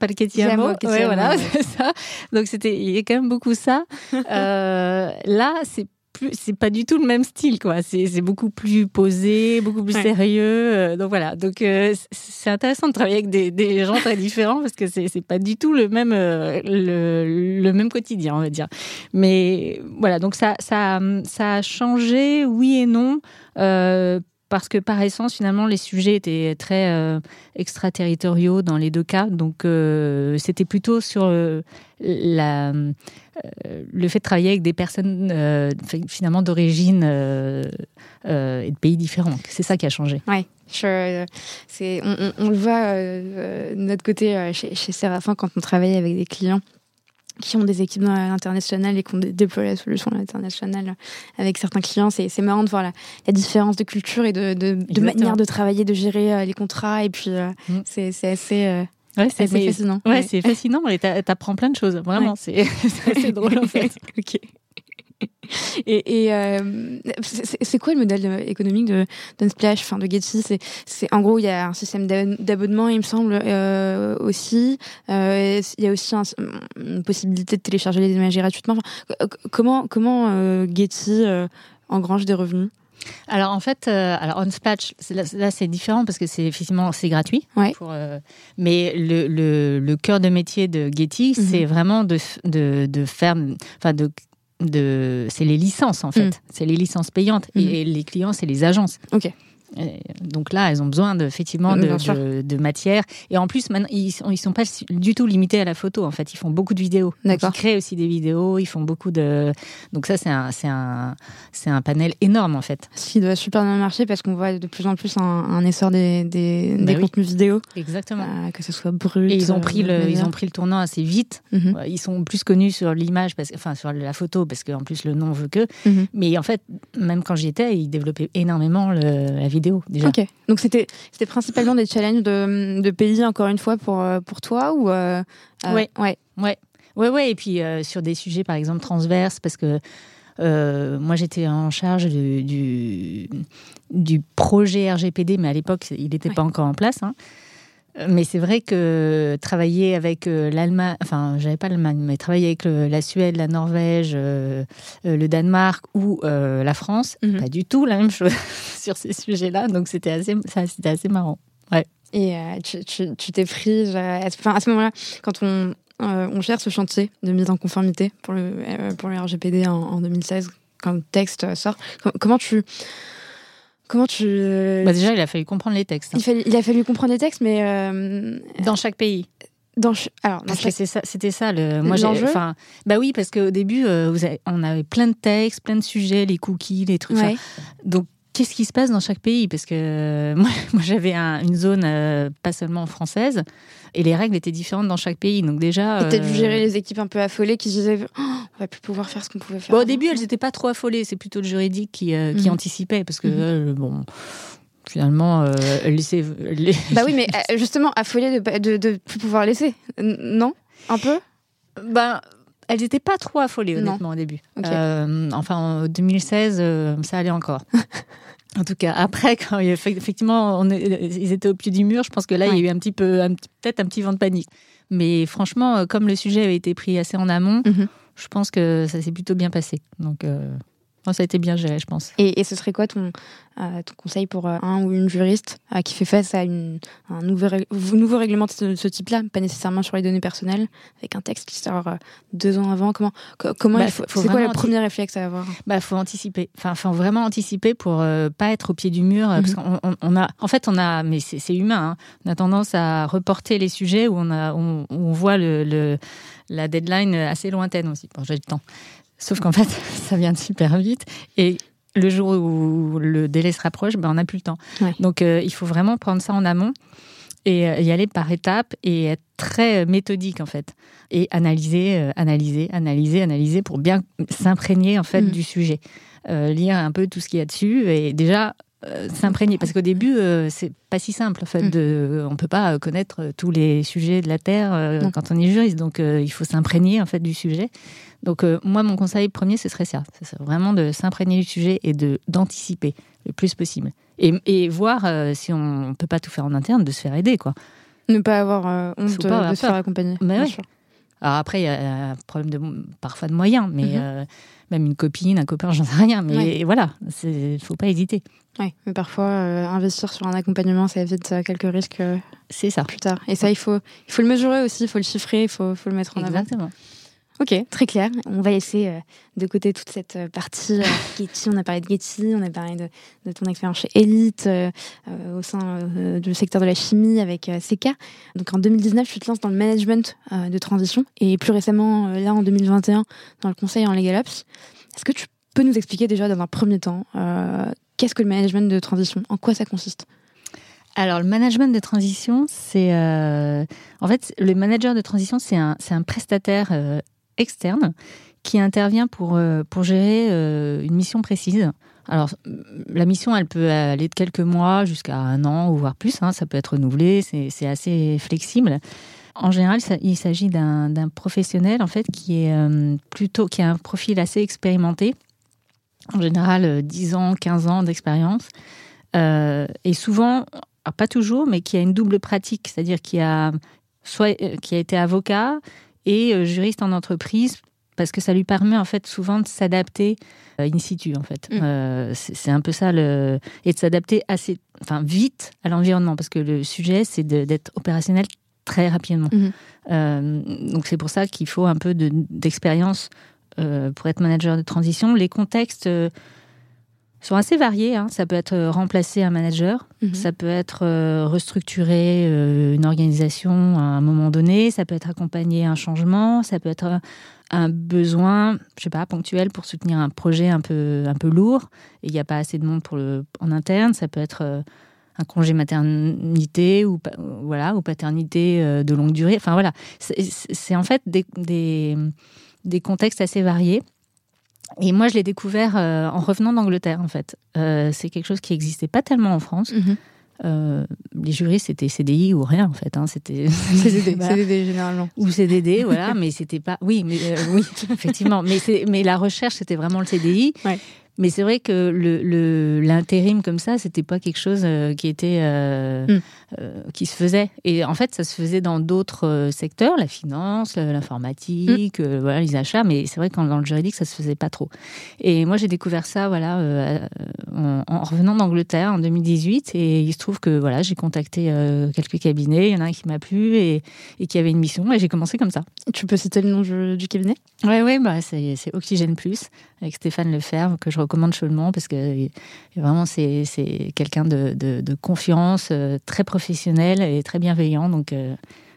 Oui, voilà, [laughs] c'est ça. Donc c'était, il y a quand même beaucoup ça. [laughs] Euh, là, c'est c'est pas du tout le même style, quoi. C'est beaucoup plus posé, beaucoup plus sérieux. Euh, donc voilà. Donc euh, c'est intéressant de travailler avec des, des, gens très différents parce que c'est pas du tout le même euh, le, le, même quotidien, on va dire. Mais voilà. Donc ça ça ça a changé, oui et non. Euh, parce que par essence, finalement, les sujets étaient très euh, extraterritoriaux dans les deux cas. Donc, euh, c'était plutôt sur euh, le fait de travailler avec des personnes finalement d'origine et de pays différents. C'est ça qui a changé. C'est, on, on, le voit de notre côté chez, chez Séraphin quand on travaille avec des clients qui ont des équipes à l'international et qui ont déployé la solution à l'international avec certains clients. C'est marrant de voir la, la, différence de culture et de, de, de manière de travailler, de gérer euh, les contrats. Et puis, euh, mm. c'est assez. Euh, ouais, c'est fascinant. Ouais, c'est fascinant et t'apprends plein de choses. Vraiment, c'est [laughs] assez [laughs] drôle en fait. ok. [laughs] Et, et euh, c'est quoi le modèle économique de d'Unsplash, enfin de Getty? C'est en gros il y a un système d'abonnement, il me semble euh, aussi. Euh, il y a aussi une possibilité de télécharger les images gratuitement. comment comment Getty engrange des revenus? Alors en fait, euh, alors Unsplash, là, c'est différent parce que c'est effectivement c'est gratuit. Ouais. Pour, euh, mais le, le, le, cœur de métier de Getty, mhm. c'est vraiment de, de, de faire, enfin de de c'est les licences en fait, mm. c'est les licences payantes et mm. les clients c'est les agences. Ok donc là, elles ont besoin de, effectivement de, de, matière. Et en plus, maintenant, ils sont, ils sont pas du tout limités à la photo. En fait, ils font beaucoup de vidéos. Ils créent aussi des vidéos. Ils font beaucoup de. Donc ça, c'est un, panel énorme en fait. Ce qui doit super bien marcher parce qu'on voit de plus en plus un, essor des, des, bah contenus vidéo. Exactement. Euh, que ce soit brut. Et ils ont pris le, ils ont pris le tournant assez vite. Mhm. Ils sont plus connus sur l'image, enfin sur la photo, parce qu'en plus le nom veut que. Mhm. Mais en fait, même quand j'y étais, ils développaient énormément le, la vidéo déjà. Ok. Donc c'était c'était principalement des challenges de, de, pays encore une fois pour euh, pour toi ou euh, euh, ouais ouais ouais ouais ouais et puis sur des sujets par exemple transverses parce que moi, j'étais en charge du, du, projet RGPD, mais à l'époque, il n'était pas encore en place. Hein. Mais c'est vrai que travailler avec euh, l'Allemagne, enfin, j'avais pas l'Allemagne, mais travailler avec la Suède, la Norvège, euh, euh, le Danemark ou la France, mhm. pas du tout la même chose [laughs] sur ces sujets-là. Donc c'était assez, c'était assez marrant. Ouais. Et tu t'es prise, enfin, à ce moment-là, quand on, on gère ce chantier de mise en conformité pour le, pour le RGPD en, en 2016, quand le texte sort, comment tu Comment tu. Euh, bah déjà, il a fallu comprendre les textes. Hein. Il, a fallu comprendre les textes, mais. Euh, dans chaque pays. Dans alors, c'était ça, c'était ça le. Moi, Enfin, bah oui, parce qu'au début, euh, vous on avait plein de textes, plein de sujets, les cookies, les trucs. Donc, qu'est-ce qui se passe dans chaque pays? Parce que [laughs] moi, moi j'avais une zone pas seulement française et les règles étaient différentes dans chaque pays. Donc déjà. Peut-être gérer les équipes un peu affolées qui disaient oh, on va plus pouvoir faire ce qu'on pouvait faire. au début, elles n'étaient pas trop affolées. C'est plutôt le juridique qui, euh, qui mhm. anticipait parce que mhm. euh, bon finalement euh, laisser les... bah oui mais [laughs] euh, justement affolées de, de, de plus pouvoir laisser non? Un peu? Ben elles n'étaient pas trop affolées honnêtement au début euh, enfin en 2016 ça allait encore [laughs] En tout cas, après, quand effectivement on ils étaient au pied du mur, je pense que là, il y a eu un petit peu, peut-être un petit vent de panique. Mais franchement, euh, comme le sujet avait été pris assez en amont, mhm. je pense que ça s'est plutôt bien passé. Donc, euh, ça a été bien géré, je pense. Et, ce serait quoi ton, euh, ton conseil pour euh, un ou une juriste euh, qui fait face à une, un nouveau, nouveau règlement de ce, type-là, pas nécessairement sur les données personnelles, avec un texte qui sort deux ans avant? Comment, comment bah, c'est quoi le premier réflexe à avoir? Bah, faut anticiper. Enfin, faut vraiment anticiper pour pas être au pied du mur, parce mhm. on a, en fait, on a, mais c'est humain, hein, on a tendance à reporter les sujets où on a, on, on voit le, le la deadline assez lointaine aussi. Bon, j'ai le temps. Sauf qu'en fait, [laughs] ça vient super vite. Et le jour où le délai se rapproche, ben, on n'a plus le temps. Donc, euh, il faut vraiment prendre ça en amont et euh, y aller par étapes et être très méthodique, en fait. Et analyser, euh, analyser, analyser, analyser pour bien s'imprégner, en fait, mm. du sujet. lire un peu tout ce qu'il y a dessus et déjà s'imprégner parce qu'au début c'est pas si simple en fait mm. de on peut pas connaître tous les sujets de la terre quand on est juriste donc il faut s'imprégner en fait du sujet donc moi mon conseil premier ce serait ça c'est vraiment de s'imprégner du sujet et de d'anticiper le plus possible et, et voir si on peut pas tout faire en interne de se faire aider quoi ne pas avoir honte de, se faire accompagner mais oui. alors après il y a un problème de parfois de moyens mais mm-hmm même une copine, un copain, [laughs] j'en sais rien. Mais voilà, il faut pas hésiter. Oui, mais parfois, euh, investir sur un accompagnement, ça évite euh, quelques risques euh, c'est ça. plus tard. Et ça, il faut, il faut le mesurer aussi, il faut le chiffrer, il faut, faut le mettre en avant. Exactement. Ok, très clair. On va laisser euh, de côté toute cette euh, partie euh, [laughs] Getty. On a parlé de Getty, on a parlé de, ton expérience chez Elite, au sein du secteur de la chimie avec CK. Donc en 2019, tu te lances dans le management de transition et plus récemment, là en 2021, dans le conseil en Legal Ops. Est-ce que tu peux nous expliquer déjà dans un premier temps qu'est-ce que le management de transition? En quoi ça consiste? Alors, le management de transition, c'est en fait le manager de transition, c'est un, un prestataire externe qui intervient pour, euh, pour gérer euh, une mission précise. Alors, la mission, elle peut aller de quelques mois jusqu'à un an ou voire plus. Hein. ça peut être renouvelé, c'est assez flexible. En général, il s'agit d'un professionnel en fait qui est euh, plutôt qui a un profil assez expérimenté. En général, 10 ans, 15 ans d'expérience. et souvent, pas toujours, mais qui a une double pratique, c'est-à-dire qui a soit qui a été avocat et euh, juriste en entreprise parce que ça lui permet en fait souvent de s'adapter euh, in situ en fait. Mm. Euh, c'est un peu ça le et de s'adapter assez, enfin vite à l'environnement parce que le sujet c'est d'être opérationnel très rapidement. Mm-hmm. donc c'est pour ça qu'il faut un peu d'expérience pour être manager de transition. Les contextes sont assez variés. Hein. Ça peut être euh, remplacer un manager, mhm. ça peut être euh, restructurer euh, une organisation à un moment donné, ça peut être accompagner un changement, ça peut être un besoin, je sais pas, ponctuel pour soutenir un projet un peu un peu lourd et il n'y a pas assez de monde pour le en interne. Ça peut être un congé maternité ou voilà ou paternité de longue durée. Enfin voilà, c'est en fait des, des, des contextes assez variés. Et moi, je l'ai découvert euh, en revenant d'Angleterre, en fait. Euh, c'est quelque chose qui n'existait pas tellement en France. Mhm. Euh, les juristes, c'était CDI ou rien, en fait. Hein. C'était [laughs] CDD, CDD, généralement. Ou CDD, voilà. Mais c'était pas. Oui, mais oui, [laughs] effectivement. Mais, mais la recherche, c'était vraiment le CDI. Ouais. Mais c'est vrai que l'intérim le, comme ça, c'était pas quelque chose euh, qui était euh, hmm. euh, qui se faisait. Et en fait, ça se faisait dans d'autres secteurs, la finance, l'informatique, hmm. voilà, les achats. Mais c'est vrai que dans le juridique, ça se faisait pas trop. Et moi, j'ai découvert ça, voilà, en, revenant d'Angleterre en 2018. Et il se trouve que voilà, j'ai contacté quelques cabinets. Il y en a un qui m'a plu et, et, qui avait une mission. Et j'ai commencé comme ça. Tu peux citer le nom du, cabinet? Ouais, ouais, bah c'est Oxygène Plus avec Stéphane Lefebvre que je recommande chaudement parce que vraiment c'est quelqu'un de, de, confiance, euh, très professionnel et très bienveillant. Donc euh,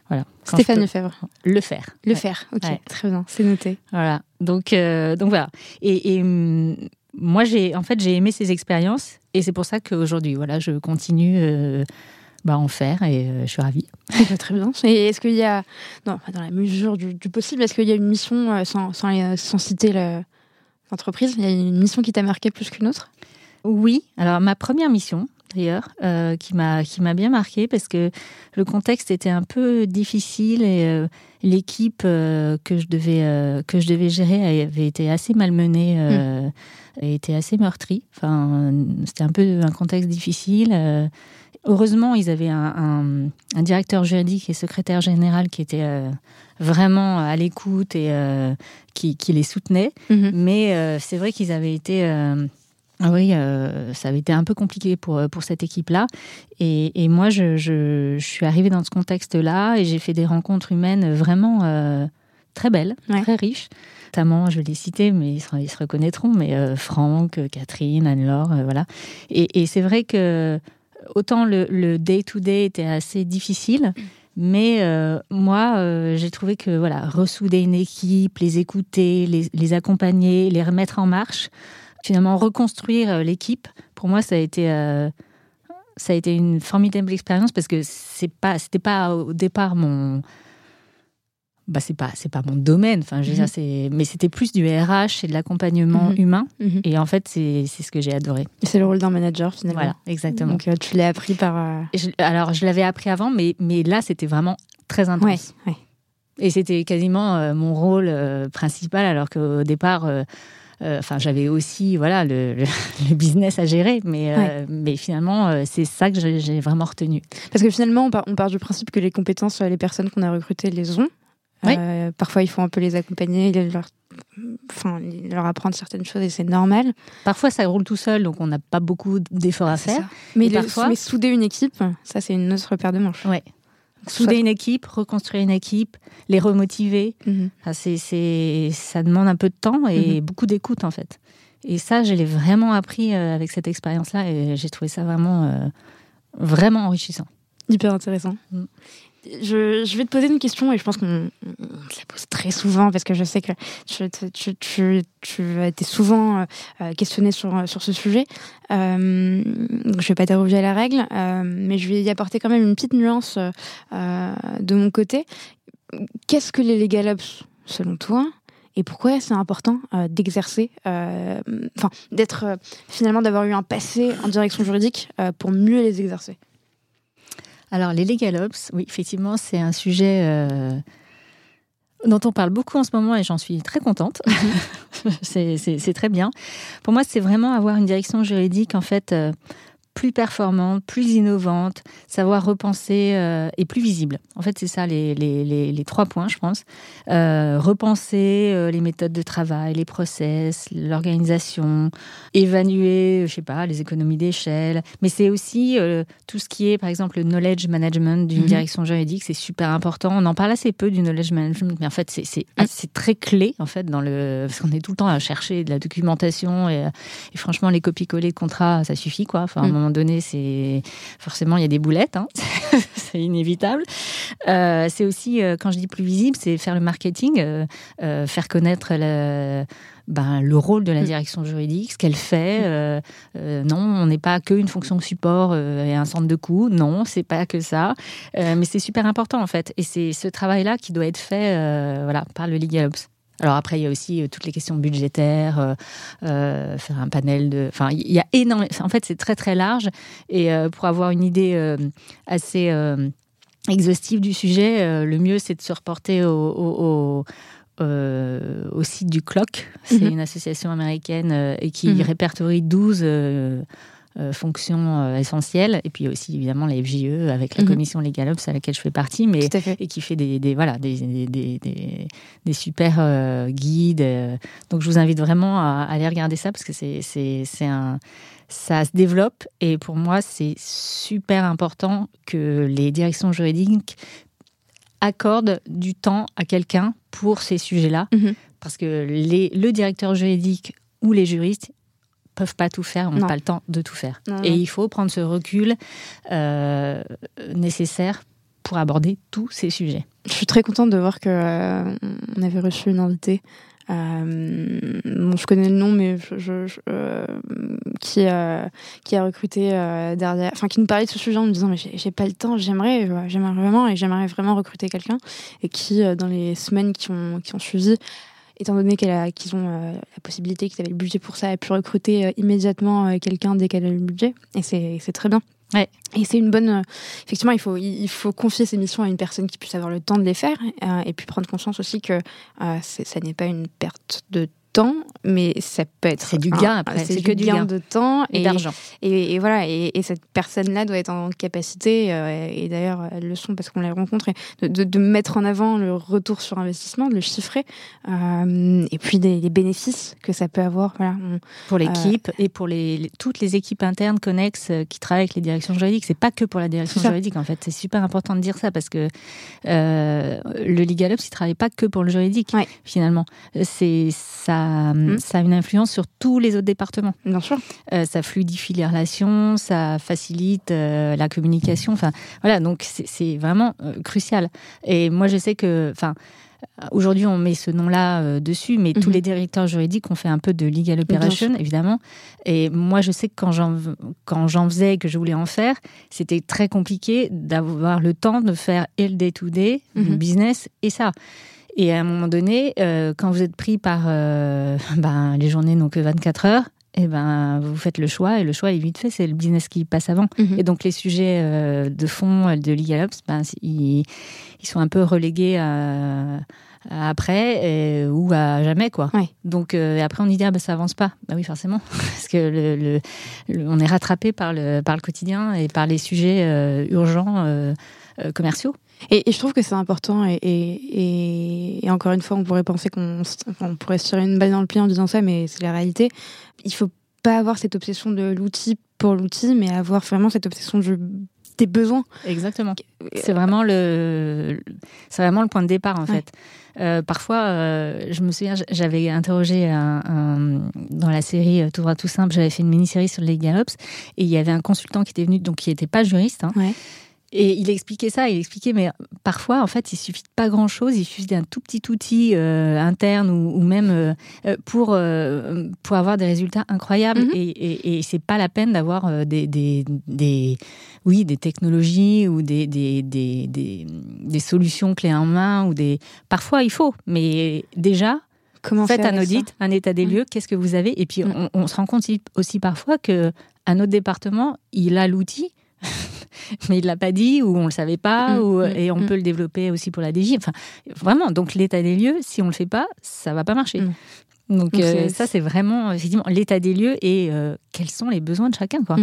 voilà. Stéphane Lefebvre. Le faire. Le faire, ok, très bien, c'est noté. Voilà. Donc euh, donc voilà. Et, hum, moi j'ai en fait j'ai aimé ces expériences et c'est pour ça qu'aujourd'hui voilà je continue. bah, en faire et je suis ravie. [laughs] très bien. Et est-ce qu'il y a, non, dans la mesure du, possible, est-ce qu'il y a une mission sans, sans, sans citer le, entreprise Il y a une mission qui t'a marqué plus qu'une autre? Oui. Alors, ma première mission, d'ailleurs, euh, qui m'a qui m'a bien marqué parce que le contexte était un peu difficile et euh, l'équipe euh, que je devais que je devais gérer avait été assez malmenée mmh. et était assez meurtrie. Enfin, c'était un peu un contexte difficile. Heureusement, ils avaient un, un, directeur juridique et secrétaire général qui était vraiment à l'écoute et euh, qui, les soutenait. Mhm. Mais euh, c'est vrai qu'ils avaient été euh, oui, ça avait été un peu compliqué pour, pour cette équipe-là. Et, moi, je, suis arrivée dans ce contexte-là et j'ai fait des rencontres humaines vraiment très belles, très riches. Notamment, je vais les citer, mais ils se, reconnaîtront, mais Franck, Catherine, Anne-Laure, voilà. Et, c'est vrai que autant le day-to-day était assez difficile, mais euh, moi, euh, j'ai trouvé que voilà, ressouder une équipe, les écouter, les, accompagner, les remettre en marche, finalement reconstruire euh, l'équipe, pour moi, ça a été ça a été une formidable expérience parce que c'est pas c'était pas au départ mon bah c'est pas c'est pas mon domaine. Enfin je mhm. c'est mais c'était plus du RH et de l'accompagnement mhm. humain. Mhm. et en fait c'est ce que j'ai adoré. C'est le rôle d'un manager finalement. Voilà exactement. Donc euh, tu l'as appris par euh, alors je l'avais appris avant mais mais là c'était vraiment très intense. Ouais, et c'était quasiment euh, mon rôle principal alors qu'au départ enfin j'avais aussi voilà le, le, [laughs] business à gérer. Mais mais finalement c'est ça que j'ai vraiment retenu. Parce que finalement on part, on part, du principe que les compétences les personnes qu'on a recrutées les ont euh, parfois, il faut un peu les accompagner, leur, enfin, leur apprendre certaines choses et c'est normal. Parfois, ça roule tout seul, donc on n'a pas beaucoup d'efforts à faire. Mais, parfois... mais souder une équipe, ça, c'est une autre paire de manches. Ouais. Souder une équipe, reconstruire une équipe, les remotiver, mhm. c'est, ça demande un peu de temps et mhm. beaucoup d'écoute en fait. Et ça, je l'ai vraiment appris euh, avec cette expérience-là et j'ai trouvé ça vraiment, euh, vraiment enrichissant. Hyper intéressant. Mm je, vais te poser une question et je pense qu'on la pose très souvent parce que je sais que tu, tu, tu, tu as été souvent euh, euh, questionné sur, sur ce sujet. Euh, je vais pas déroger à la règle, euh, mais je vais y apporter quand même une petite nuance de mon côté. Qu'est-ce que les legal selon toi et pourquoi c'est important d'exercer, enfin d'être finalement d'avoir eu un passé en direction juridique pour mieux les exercer? Alors, les legal ops, oui, effectivement, c'est un sujet euh, dont on parle beaucoup en ce moment et j'en suis très contente. [laughs] Mhm. c'est très bien. Pour moi, c'est vraiment avoir une direction juridique, en fait, euh, plus performante, plus innovante, savoir repenser euh, et plus visible. En fait, c'est ça les, les, les, trois points, je pense. Euh, repenser euh, les méthodes de travail, les process, l'organisation, évaluer, je sais pas, les économies d'échelle. Mais c'est aussi tout ce qui est, par exemple, le knowledge management d'une mhm. direction juridique. C'est super important. On en parle assez peu du knowledge management, mais en fait, c'est mm. très clé en fait dans le parce qu'on est tout le temps à chercher de la documentation et, et franchement, les copies-coller de contrats, ça suffit quoi. Enfin, mm moment donné, c'est forcément il y a des boulettes, hein. [laughs] c'est inévitable. Euh, c'est aussi, euh, quand je dis plus visible, c'est faire le marketing, euh, faire connaître le, ben, le rôle de la mm. direction juridique, ce qu'elle fait. non, on n'est pas qu'une fonction de support et un centre de coût. Non, c'est pas que ça. mais c'est super important en fait. Et c'est ce travail-là qui doit être fait, voilà, par le Legal Ops. Alors après, il y a aussi euh, toutes les questions budgétaires, euh, euh, faire un panel de... Enfin, il y a énormément... En fait, c'est très très large. Et pour avoir une idée assez exhaustive du sujet, le mieux, c'est de se reporter au, au, site du CLOC. C'est mhm. une association américaine et qui mhm. répertorie 12 euh, fonction euh, essentielle. Et puis aussi évidemment la FJE avec la mhm. commission Legal Ops à laquelle je fais partie, mais et qui fait des, des voilà des, des, des, des super euh, guides. Donc je vous invite vraiment à, aller regarder ça parce que c'est c'est un ça se développe et pour moi c'est super important que les directions juridiques accordent du temps à quelqu'un pour ces sujets-là, mhm. parce que les, le directeur juridique ou les juristes, peuvent pas tout faire, n'ont pas le temps de tout faire. et il faut prendre ce recul euh, nécessaire pour aborder tous ces sujets. Je suis très contente de voir que euh, on avait reçu une invitée. Euh, je connais le nom, mais je, qui qui a recruté derrière, enfin qui nous parlait de ce sujet en nous disant mais j'ai pas le temps, j'aimerais, j'aimerais vraiment et j'aimerais vraiment recruter quelqu'un et qui dans les semaines qui ont qui ont suivi étant donné qu'ils ont euh, la possibilité, qu'ils avaient le budget pour ça, a pu recruter euh, immédiatement euh, quelqu'un dès qu'elle a le budget. Et c'est très bien. Ouais. Et c'est une bonne. effectivement, il faut, il faut confier ces missions à une personne qui puisse avoir le temps de les faire et puis prendre conscience aussi que ça n'est pas une perte de temps, mais ça peut être. C'est du gain après. C'est que du gain, de temps et, d'argent. Et, voilà, et, cette personne-là doit être en capacité, euh, et d'ailleurs elles le sont parce qu'on les rencontre, de, de, mettre en avant le retour sur investissement, de le chiffrer, euh, et puis des, les bénéfices que ça peut avoir. Voilà, pour l'équipe euh, et pour les, toutes les équipes internes connexes qui travaillent avec les directions juridiques. C'est pas que pour la direction juridique en fait. C'est super important de dire ça parce que le Legal Ops, il travaille pas que pour le juridique finalement. C'est ça Hmm. ça, a une influence sur tous les autres départements. Bien sûr. Euh, ça fluidifie les relations, ça facilite euh, la communication. Enfin, voilà, donc c'est vraiment euh, crucial. Et moi, je sais que, enfin, Aujourd'hui, on met ce nom-là dessus, mais tous mhm. les directeurs juridiques ont fait un peu de legal operation, évidemment. Et moi, je sais que quand j'en, faisais et que je voulais en faire, c'était très compliqué d'avoir le temps de faire et le day-to-day, le mhm. business et ça. Et à un moment donné, quand vous êtes pris par [laughs] ben, les journées n'ont que 24 heures, et ben, vous faites le choix et le choix est vite fait, c'est le business qui passe avant. Mhm. Et donc les sujets de fond de LegalOps, ben, ils, ils, sont un peu relégués à, après ou à jamais quoi. Donc euh, après on dit ah bah ça avance pas. Bah oui forcément [laughs] parce que le, on est rattrapé par le par le quotidien et par les sujets euh, urgents euh, commerciaux. Et, je trouve que c'est important et, et, encore une fois on pourrait penser qu'on on pourrait se tirer une balle dans le pied en disant ça mais c'est la réalité. Il faut pas avoir cette obsession de l'outil pour l'outil mais avoir vraiment cette obsession du tes besoins. Exactement. C'est vraiment le, c'est vraiment le point de départ en fait. Euh, parfois, euh, je me souviens, j'avais interrogé un, dans la série euh, Tout droit tout simple, j'avais fait une mini-série sur les Galops et il y avait un consultant qui était venu, donc qui n'était pas juriste, hein, ouais. Et il expliquait ça, il expliquait, mais parfois, en fait, il suffit de pas grand-chose, il suffit d'un tout petit outil euh, interne ou, même euh, euh, pour, pour avoir des résultats incroyables. Mhm. Et, et, et c'est pas la peine d'avoir des, des, des, oui, des technologies ou des, des, des, des, solutions clés en main. ou des. Parfois, il faut, mais déjà, Comment faites un audit, un état des lieux, qu'est-ce que vous avez? Et puis, on, on, se rend compte aussi parfois que un autre département, il a l'outil, [laughs] mais il l'a pas dit ou on le savait pas mm, ou, mm, et on mm. peut le développer aussi pour la DJ. Enfin, vraiment. Donc l'état des lieux, si on le fait pas, ça va pas marcher. Donc, euh, ça, c'est vraiment effectivement l'état des lieux et euh, quels sont les besoins de chacun, quoi.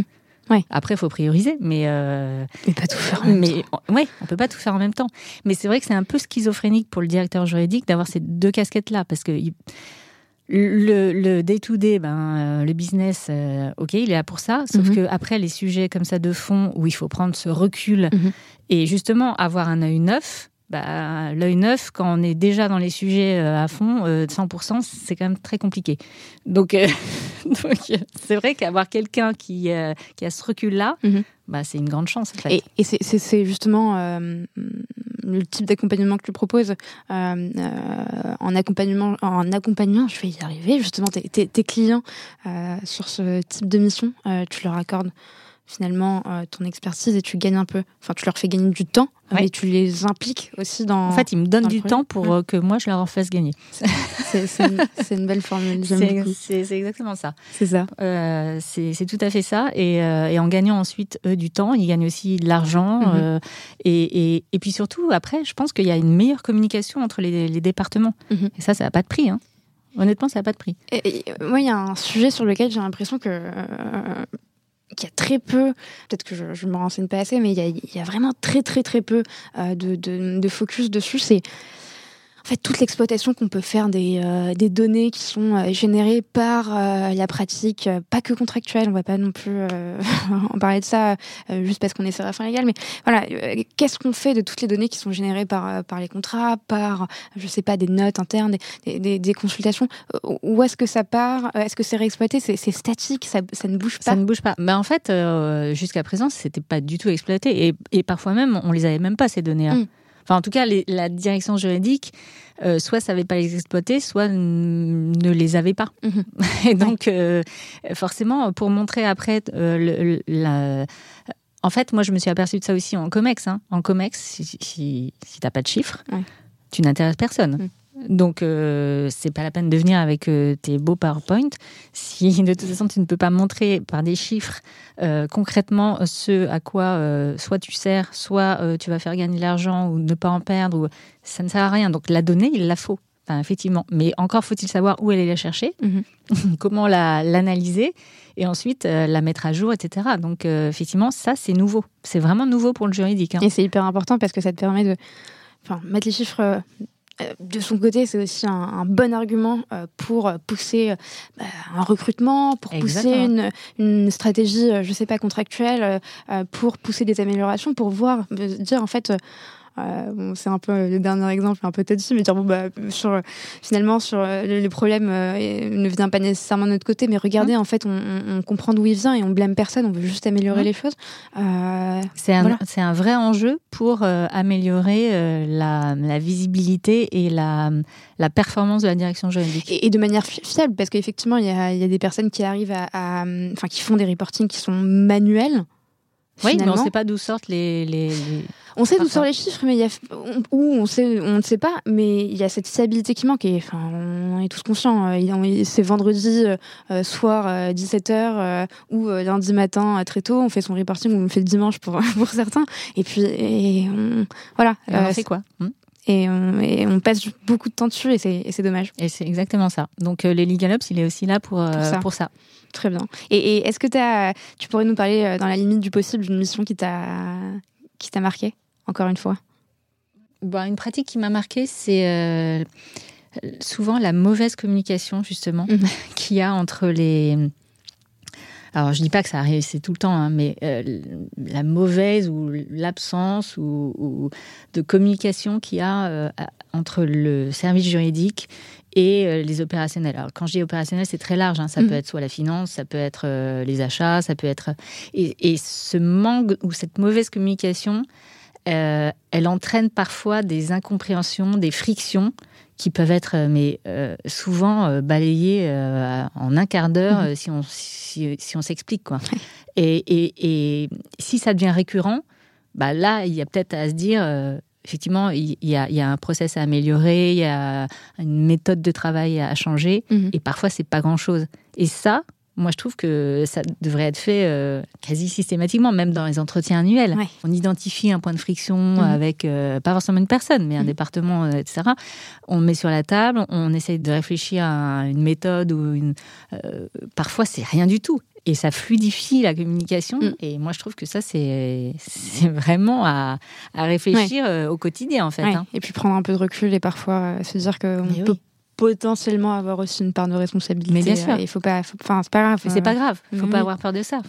Ouais. Après, il faut prioriser, mais euh... mais pas tout faire. En même mais temps. ouais, on peut pas tout faire en même temps. Mais c'est vrai que c'est un peu schizophrénique pour le directeur juridique d'avoir ces deux casquettes là, parce que le day-to-day, ben, euh, le business, euh, ok, il est là pour ça. Sauf mhm. que après, les sujets comme ça de fond, où il faut prendre ce recul mhm. et justement avoir un œil neuf, bah, l'œil neuf, quand on est déjà dans les sujets euh, à fond, 100%, c'est quand même très compliqué. Donc, [laughs] c'est vrai qu'avoir quelqu'un qui, qui a ce recul-là, mhm. bah, c'est une grande chance. En fait. Et, c'est justement le type d'accompagnement que tu proposes euh, euh, en accompagnement, en accompagnement, je vais y arriver justement tes, tes, clients euh, sur ce type de mission, tu leur accordes finalement ton expertise et tu gagnes un peu, enfin tu leur fais gagner du temps mais tu les impliques aussi dans. En fait, ils me donnent du temps pour euh, que moi je leur en fasse gagner. [laughs] C'est une, belle formule. C'est exactement ça. C'est ça. Euh, c'est tout à fait ça. Et, euh, et, en gagnant ensuite eux du temps, ils gagnent aussi de l'argent. Mhm. euh, et, et, et, puis surtout, après, je pense qu'il y a une meilleure communication entre les, les départements. Mhm. Et ça, ça n'a pas de prix. Hein. Honnêtement, ça n'a pas de prix. Moi, il y a un sujet sur lequel j'ai l'impression que qu'il y a très peu, peut-être que je ne me renseigne pas assez, mais il y a, vraiment très très très peu euh, de, de, de, focus dessus. C'est en fait toute l'exploitation qu'on peut faire des, euh, des données qui sont euh, générées par euh, la pratique, pas que contractuelle, on va pas non plus [laughs] en parler de ça juste parce qu'on est sur la fin légale, mais voilà, qu'est-ce qu'on fait de toutes les données qui sont générées par, par les contrats, par, je sais pas, des notes internes, des, des, des consultations, où est-ce que ça part, est-ce que c'est réexploité, c'est statique, ça, ça, ne bouge pas Ça ne bouge pas. Mais en fait, jusqu'à présent, c'était pas du tout exploité et, et, parfois même, on les avait même pas ces données-là. Mmh. Enfin, en tout cas, la direction juridique, euh, soit savait pas les exploiter, soit ne les avait pas. Mhm. [laughs] Et donc, euh, forcément, pour montrer après euh, la... En fait, moi, je me suis aperçue de ça aussi en COMEX. Hein. En COMEX, si, si, si tu n'as pas de chiffres, tu n'intéresses personne. Mhm. Donc, euh, c'est pas la peine de venir avec euh, tes beaux PowerPoint si de toute façon tu ne peux pas montrer par des chiffres euh, concrètement ce à quoi euh, soit tu sers, soit tu vas faire gagner de l'argent ou ne pas en perdre, ou ça ne sert à rien. Donc, la donnée, il la faut. Enfin, effectivement. Mais encore faut-il savoir où aller la chercher, mhm. [laughs] comment l'analyser et ensuite la mettre à jour, etc. Donc, effectivement, ça, c'est nouveau. C'est vraiment nouveau pour le juridique. Hein. Et c'est hyper important parce que ça te permet de enfin, mettre les chiffres de son côté, c'est aussi un, bon argument euh, pour pousser euh, un recrutement, pour pousser une, stratégie, je sais pas, contractuelle, pour pousser des améliorations, pour voir, dire en fait euh, c'est un peu le dernier exemple, un peu touchy, mais dire bon bah sur finalement sur euh, le, problème euh, ne vient pas nécessairement de notre côté, mais regardez en fait on, comprend d'où il vient et on blâme personne, on veut juste améliorer les choses. c'est un c'est un vrai enjeu pour améliorer la, la, visibilité et la la performance de la direction juridique. Et, de manière fiable, parce qu'effectivement il y a, y a, des personnes qui arrivent à, enfin qui font des reportings qui sont manuels. Oui, mais on ne sait pas d'où sortent les, les, On sait d'où sortent les chiffres, mais il y a, ou on sait, on ne sait pas, mais il y a cette fiabilité qui manque. Et enfin, on est tous conscients. C'est vendredi soir 17h ou lundi matin très tôt. On fait son reporting on fait le dimanche pour [laughs] pour certains. Et puis, et voilà. c'est quoi hmm et on, passe beaucoup de temps dessus et c'est dommage. Et c'est exactement ça. Donc les Legal Ops, il est aussi là pour, pour ça. Très bien. Et, est-ce que as, tu pourrais nous parler, euh, dans la limite du possible, d'une mission qui t'a marqué, encore une fois? Bah, Une pratique qui m'a marqué, c'est euh, souvent la mauvaise communication, justement, mhm. [laughs] qu'il y a entre les. Alors, je dis pas que ça arrive, c'est tout le temps, hein, mais euh, la mauvaise ou l'absence ou, de communication qu'il y a entre le service juridique et euh, les opérationnels. Alors, quand je dis opérationnel, c'est très large. Hein. Ça mhm. peut être soit la finance, ça peut être euh, les achats, ça peut être. Et, ce manque ou cette mauvaise communication, euh, elle entraîne parfois des incompréhensions, des frictions qui peuvent être, mais souvent balayées en un quart d'heure mhm. si on si, si on s'explique quoi. Et, et, et, si ça devient récurrent, bah là, il y a peut-être à se dire effectivement, il y, a, un process à améliorer, il y a une méthode de travail à changer, mhm. et parfois c'est pas grand-chose. Et ça, moi je trouve que ça devrait être fait euh, quasi systématiquement, même dans les entretiens annuels. On identifie un point de friction mhm. avec euh, pas forcément une personne, mais un mhm. département, euh, etc. On met sur la table, on essaye de réfléchir à une méthode ou une. parfois c'est rien du tout et ça fluidifie la communication. Mm. Et moi, je trouve que ça, c'est vraiment à, à réfléchir au quotidien, en fait. Hein. Et puis prendre un peu de recul et parfois se dire qu'on peut potentiellement avoir aussi une part de responsabilité. Mais bien sûr. Il faut pas, enfin, c'est pas grave. c'est pas grave. Il faut pas avoir peur de ça.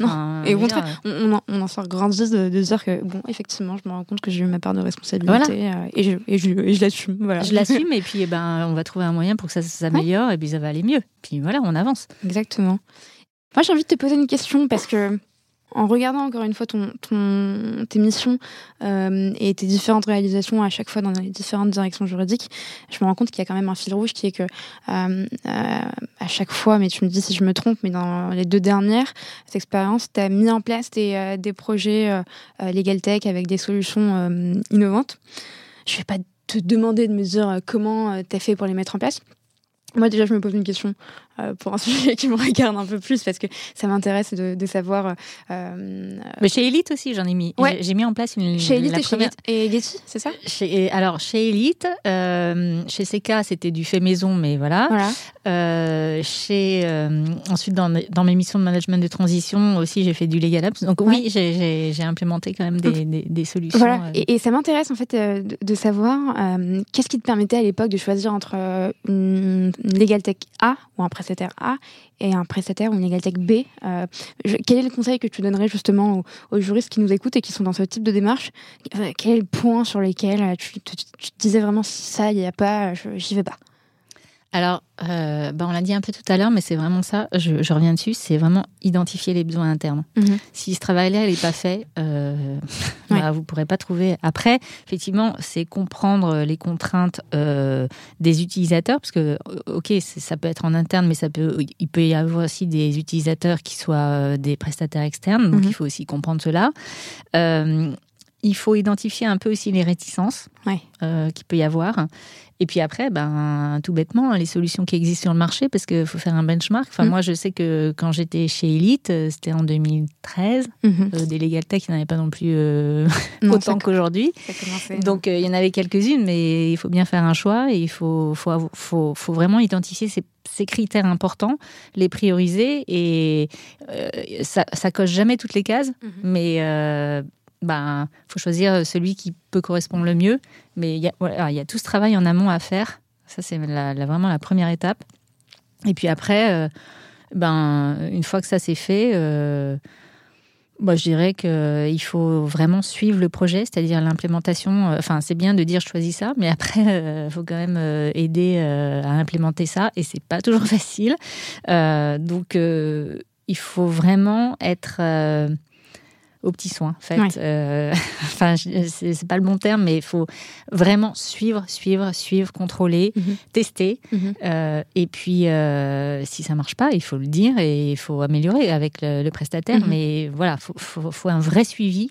et au contraire, on, on, en sort grandi de, de, dire que, bon, effectivement, je me rends compte que j'ai eu ma part de responsabilité euh, et je, et je, je l'assume. Voilà. Je l'assume [laughs] et puis, eh ben, on va trouver un moyen pour que ça s'améliore et puis ça va aller mieux. Puis voilà, on avance. Exactement. Moi, j'ai envie de te poser une question parce que, en regardant encore une fois ton, tes missions euh, et tes différentes réalisations à chaque fois dans les différentes directions juridiques, je me rends compte qu'il y a quand même un fil rouge qui est que euh, euh, à chaque fois, mais tu me dis si je me trompe, mais dans les deux dernières expériences, tu as mis en place des, projets Legal Tech avec des solutions innovantes. Je vais pas te demander de me dire comment tu as fait pour les mettre en place. Moi déjà je me pose une question pour un [laughs] sujet qui me regarde un peu plus parce que ça m'intéresse de, de, savoir. Euh, euh Mais chez Elite aussi j'en ai mis. Ouais. J'ai mis en place une. Chez Elite et, première... et Getty, c'est ça? Chez, Alors chez Elite, euh, chez CK c'était du fait maison mais voilà. voilà. Euh, chez ensuite dans, dans, mes missions de management de transition aussi j'ai fait du legal apps. Donc oui j'ai implémenté quand même des, des, des solutions. Voilà et, et, ça m'intéresse en fait de, de savoir qu'est-ce qui te permettait à l'époque de choisir entre une Legal Tech A ou un prestataire A et un prestataire ou une Tech B. Euh, quel est le conseil que tu donnerais justement aux, juristes qui nous écoutent et qui sont dans ce type de démarche? Euh, Quel est point sur lequel euh, tu, tu, disais vraiment ça, il n'y a pas, j'y vais pas? Alors, euh, bah, on l'a dit un peu tout à l'heure, mais c'est vraiment ça, je, reviens dessus, c'est vraiment identifier les besoins internes. Mhm. Si ce travail-là n'est pas fait, euh, [laughs] bah, vous ne pourrez pas trouver. Après, effectivement, c'est comprendre les contraintes euh, des utilisateurs, parce que, ok, ça peut être en interne, mais ça peut, il peut y avoir aussi des utilisateurs qui soient des prestataires externes, donc mhm. il faut aussi comprendre cela. il faut identifier un peu aussi les réticences qu'il peut y avoir. Et puis après, ben, tout bêtement, les solutions qui existent sur le marché, parce qu'il faut faire un benchmark. Enfin, mm. moi, je sais que quand j'étais chez Elite, euh, c'était en 2013, mm-hmm. euh, des Legal Tech, il n'y en avait pas non plus euh, [laughs] autant qu'aujourd'hui. Donc, il y en avait quelques-unes, mais il faut bien faire un choix et il faut, faut, faut, faut vraiment identifier ces, ces, critères importants, les prioriser et ça, ça coche jamais toutes les cases, mm-hmm. mais ben, faut choisir celui qui peut correspondre le mieux. Mais il y, a, y a tout ce travail en amont à faire. Ça, c'est la, vraiment la première étape. Et puis après, euh, ben, une fois que ça s'est fait, euh, je dirais qu'il faut vraiment suivre le projet, c'est-à-dire l'implémentation. Euh, enfin, c'est bien de dire je choisis ça, mais après, il faut quand même aider à implémenter ça, et c'est pas toujours [laughs] facile. donc, il faut vraiment être aux petits soins. En fait, euh, [laughs] enfin, c'est pas le bon terme, mais il faut vraiment suivre, suivre, suivre, contrôler, mhm. tester. Mhm. Euh, et puis, euh, si ça marche pas, il faut le dire et il faut améliorer avec le, prestataire. Mhm. Mais voilà, faut, faut, faut, un vrai suivi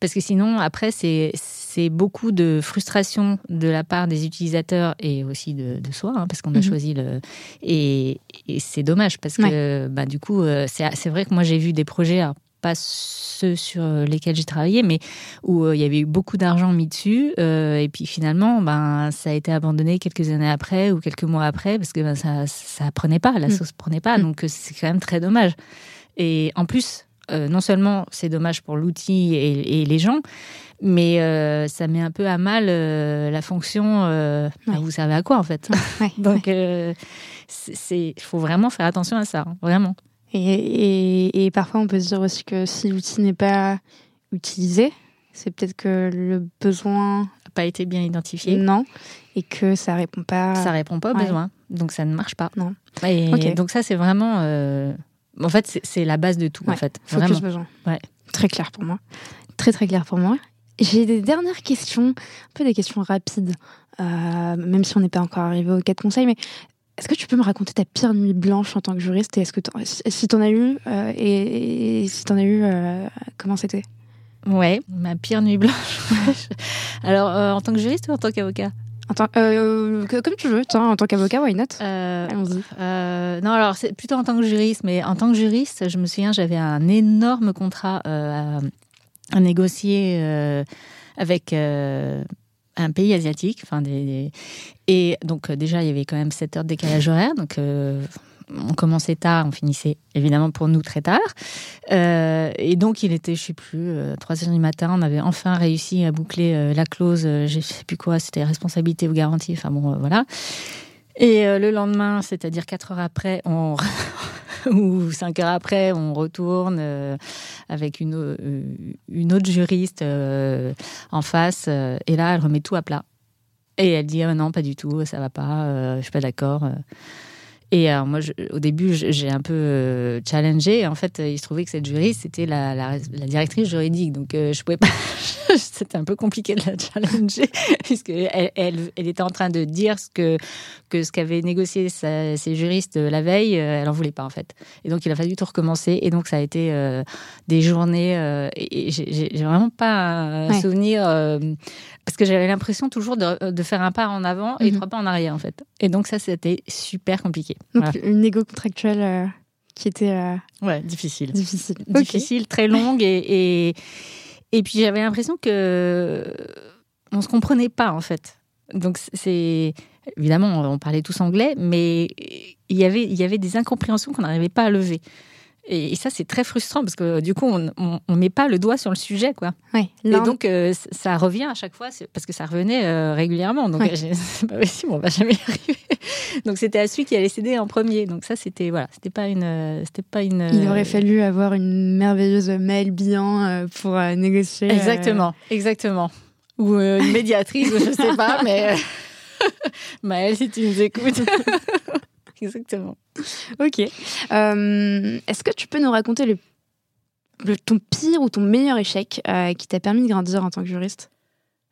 parce que sinon, après, c'est beaucoup de frustration de la part des utilisateurs et aussi de, soi, hein, parce qu'on a choisi le. Et, c'est dommage parce que bah, du coup, euh, c'est vrai que moi j'ai vu des projets. Pas ceux sur lesquels j'ai travaillé, mais où euh, il y avait eu beaucoup d'argent mis dessus, euh, et puis finalement, ben, ça a été abandonné quelques années après ou quelques mois après, parce que ben, ça ça prenait pas, la mm. sauce prenait pas, mm. donc c'est quand même très dommage. Et en plus, non seulement c'est dommage pour l'outil et, les gens, mais euh, ça met un peu à mal euh, la fonction. Euh, vous savez à quoi en fait? [laughs] Donc, il faut vraiment faire attention à ça, hein, vraiment. Et, et, parfois, on peut se dire aussi que si l'outil n'est pas utilisé, c'est peut-être que le besoin n'a pas été bien identifié. Non, et que ça répond pas. Ça répond pas aux besoins, donc ça ne marche pas. Non. Et donc ça, c'est vraiment. En fait, c'est la base de tout. En fait, focus besoin. Ouais. Très clair pour moi. Très très clair pour moi. J'ai des dernières questions, un peu des questions rapides, euh, même si on n'est pas encore arrivé aux quatre conseils, mais est-ce que tu peux me raconter ta pire nuit blanche en tant que juriste et est-ce que si tu en as eu euh, et, si tu en as eu, euh, comment c'était? Ouais, ma pire nuit blanche. [laughs] Alors, en tant que juriste ou en tant qu'avocat? Comme tu veux, en tant qu'avocat, why not? Allons-y. non, alors c'est plutôt en tant que juriste, mais en tant que juriste, je me souviens, j'avais un énorme contrat à négocier euh, avec euh, un pays asiatique. Enfin, des, Et donc, euh, déjà, il y avait quand même 7 heures de décalage horaire. Donc, on commençait tard, on finissait évidemment pour nous très tard. et donc, il était, je sais plus, 3 heures du matin. On avait enfin réussi à boucler la clause, je sais plus quoi, c'était responsabilité ou garantie. Enfin, bon, voilà. Et le lendemain, c'est-à-dire 4 heures après, on, [laughs] [laughs] ou cinq heures après, on retourne euh, avec une, euh, une autre juriste euh, en face, et là, elle remet tout à plat. Et elle dit ah non, pas du tout, ça va pas, je suis pas d'accord. Et alors moi, au début, j'ai un peu euh, challengé. En fait, il se trouvait que cette juriste, c'était la, la, directrice juridique. Donc, euh, je pouvais pas. [laughs] c'était un peu compliqué de la [laughs] challenger, puisque elle, elle, était en train de dire ce que, que ce qu'avaient négocié ses juristes la veille, euh, elle en voulait pas, en fait. Et donc, il a fallu tout recommencer. Et donc, ça a été des journées. et j'ai vraiment pas un souvenir parce que j'avais l'impression toujours de, de, faire un pas en avant et mhm. trois pas en arrière en fait. Et donc ça c'était super compliqué. Donc une négo contractuelle euh, qui était euh, ouais difficile, difficile, [laughs] difficile, très longue et et, et puis j'avais l'impression que on se comprenait pas en fait. Donc c'est évidemment on parlait tous anglais, mais il y avait il y avait des incompréhensions qu'on n'arrivait pas à lever. Et, ça, c'est très frustrant parce que du coup, on ne met pas le doigt sur le sujet. Quoi. Ouais, et donc, euh, ça revient à chaque fois parce que ça revenait euh, régulièrement. Donc, [laughs] c'est pas possible, on va jamais y arriver. donc, c'était à celui qui allait céder en premier. Donc, ça, c'était voilà, c'était pas une. Euh, c'était pas une Il aurait fallu avoir une merveilleuse mail bien pour négocier. Exactement, exactement. Ou une médiatrice, je sais pas, [laughs] mais. [laughs] Maëlle, si tu nous écoutes. [laughs] Exactement. Ok. Euh, est-ce que tu peux nous raconter le, ton pire ou ton meilleur échec euh, qui t'a permis de grandir en tant que juriste?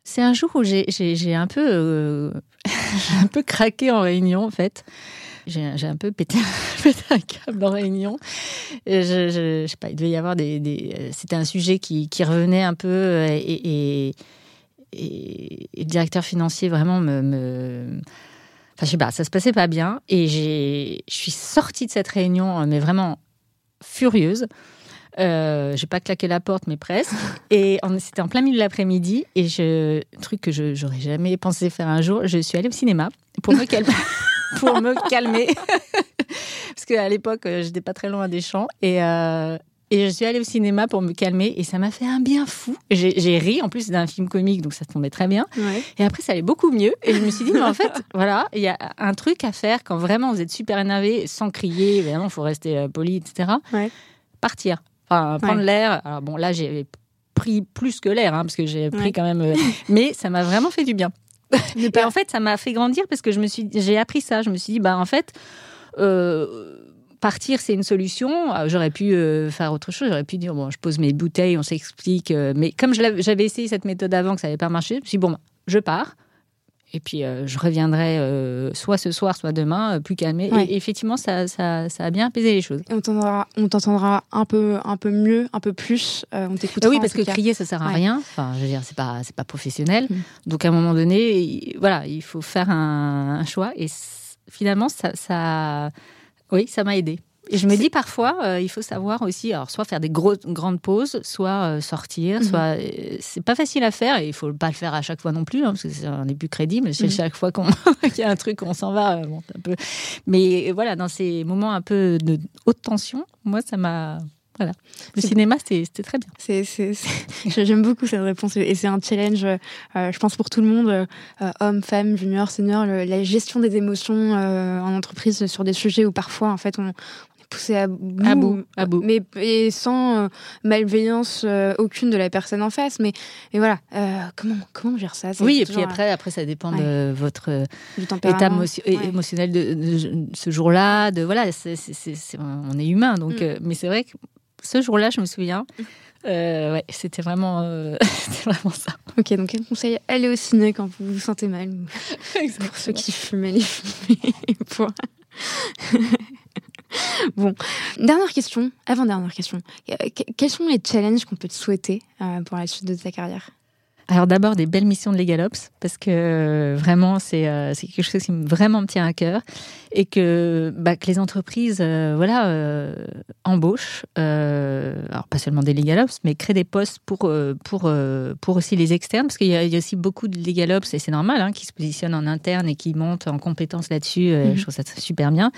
C'est un jour où j'ai un peu euh, [laughs] un peu craqué en réunion en fait. J'ai un peu pété, un câble en réunion. je, je, sais pas, il devait y avoir des. C'était un sujet qui, qui, revenait un peu et, et, et, le directeur financier vraiment me, me Enfin, je sais pas, ça se passait pas bien. Et je suis sortie de cette réunion, euh, mais vraiment furieuse. Euh, j'ai pas claqué la porte, mais presque. [laughs] Et c'était en plein milieu de l'après-midi. Et je, truc que je j'aurais jamais pensé faire un jour, je suis allée au cinéma pour me calmer. [laughs] pour me calmer. [laughs] Parce qu'à l'époque, euh, j'étais pas très loin des champs. Et, euh, et je suis allée au cinéma pour me calmer et ça m'a fait un bien fou. J'ai ri, en plus d'un film comique, donc ça tombait très bien. Et après, ça allait beaucoup mieux. Et je me suis dit, mais en fait, [laughs] voilà, il y a un truc à faire quand vraiment vous êtes super énervé, sans crier, évidemment, il faut rester euh, poli, etc. Partir. Enfin, prendre l'air. Alors bon, là, j'ai pris plus que l'air, hein, parce que j'ai pris quand même... Euh, [laughs] mais ça m'a vraiment fait du bien. et en fait, ça m'a fait grandir parce que je me suis, j'ai appris ça. Je me suis dit, bah en fait, euh, partir, c'est une solution. Euh, j'aurais pu euh, faire autre chose. J'aurais pu dire, bon, je pose mes bouteilles, on s'explique. Euh, mais comme j'avais essayé cette méthode avant, que ça n'avait pas marché, je me suis dit, bon, je pars. et puis je reviendrai soit ce soir, soit demain, plus calmé. Et effectivement, ça, ça, ça, a bien apaisé les choses. Et on t'entendra un peu, un peu mieux, un peu plus. on t'écoutera. oui, parce que crier, ça sert à rien. Enfin, je veux dire, c'est pas, c'est pas professionnel. Mm. Donc à un moment donné, voilà, il faut faire un, un choix. Et finalement, ça, ça oui, ça m'a aidé. Et je me dis parfois, euh, il faut savoir aussi, alors soit faire des grosses, grandes pauses, soit euh, sortir, mhm. soit euh, c'est pas facile à faire et il faut pas le faire à chaque fois non plus, hein, parce que on n'est plus crédible. C'est mhm. chaque fois [laughs] qu'il y a un truc, on s'en va, bon, un peu. Mais voilà, dans ces moments un peu de haute tension, moi ça m'a voilà. Le cinéma, c'était très bien. [laughs] J'aime beaucoup cette réponse et c'est un challenge, je pense, pour tout le monde, homme, femme, junior, senior, la gestion des émotions en entreprise sur des sujets où parfois, en fait, on, poussé à bout, à bout, mais et sans euh, malveillance euh, aucune de la personne en face. Mais, mais voilà, euh, comment comment gère ça? Oui, et puis après, après ça dépend de votre état émotionnel de, ce jour-là. De voilà, on est humain, donc. Mm. mais c'est vrai que ce jour-là, je me souviens. ouais, c'était vraiment, [laughs] vraiment ça. Ok, donc un conseil allez au ciné quand vous vous sentez mal. [laughs] Pour ceux qui fument, allez fumer. [laughs] bon, dernière question, avant-dernière question. Euh, quels sont les challenges qu'on peut te souhaiter euh, pour la suite de ta carrière? Alors d'abord des belles missions de LegalOps parce que euh, vraiment c'est quelque chose qui vraiment me tient à cœur et que, bah, que les entreprises voilà embauchent alors pas seulement des LegalOps mais créent des postes pour pour pour aussi les externes parce qu'il y, a aussi beaucoup de LegalOps et c'est normal hein, qui se positionnent en interne et qui montent en compétences là-dessus. Mhm. Je trouve ça super bien.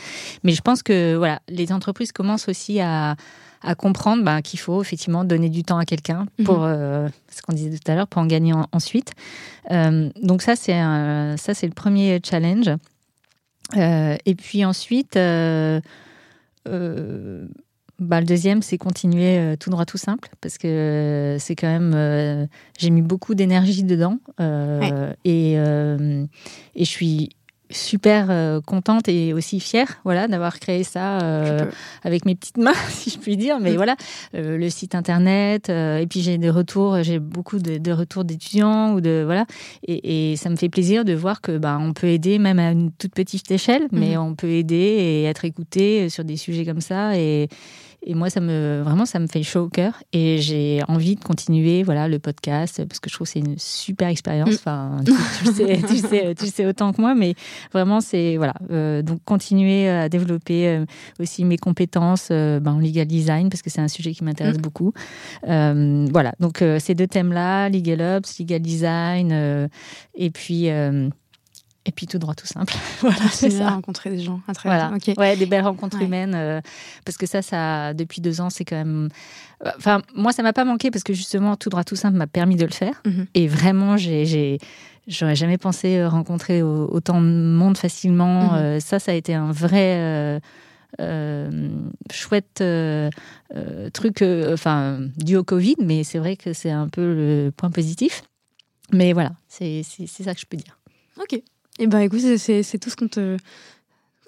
Mais je pense que voilà les entreprises commencent aussi à à comprendre bah, qu'il faut effectivement donner du temps à quelqu'un mhm. pour euh, ce qu'on disait tout à l'heure pour en gagner ensuite. Euh, donc ça c'est ça c'est le premier challenge. Euh, et puis ensuite. Bah, le deuxième, c'est continuer tout droit, tout simple, parce que c'est quand même. j'ai mis beaucoup d'énergie dedans. et, et je suis super euh, contente et aussi fière voilà d'avoir créé ça euh, avec mes petites mains [laughs] si je puis dire mais mm. voilà euh, le site internet et puis j'ai des retours j'ai beaucoup de, retours d'étudiants ou de voilà et, ça me fait plaisir de voir que bah, on peut aider même à une toute petite échelle mais mm. on peut aider et être écouté sur des sujets comme ça et et moi, ça me vraiment, ça me fait chaud au cœur. Et j'ai envie de continuer, voilà, le podcast parce que je trouve que c'est une super expérience. Mm. Enfin, tu, sais, tu, sais, tu sais autant que moi, mais vraiment, c'est voilà. Euh, donc continuer à développer euh, aussi mes compétences euh, ben, en legal design parce que c'est un sujet qui m'intéresse mm. beaucoup. voilà. Donc ces deux thèmes-là, legal ops, legal design, et puis et puis tout droit, tout simple. [laughs] voilà, c'est ça. rencontrer des gens. voilà. Ouais, des belles rencontres humaines. Euh, parce que ça, ça, depuis deux ans, c'est quand même. Euh, enfin, moi, ça m'a pas manqué parce que justement, tout droit, tout simple m'a permis de le faire. Mhm. Et vraiment, j'ai, j'aurais jamais pensé euh, rencontrer autant de monde facilement. Mhm. ça, ça a été un vrai. chouette truc, enfin, dû au Covid, mais c'est vrai que c'est un peu le point positif. Mais voilà, c'est ça que je peux dire. Ok. Eh ben, écoute, c'est tout ce qu'on te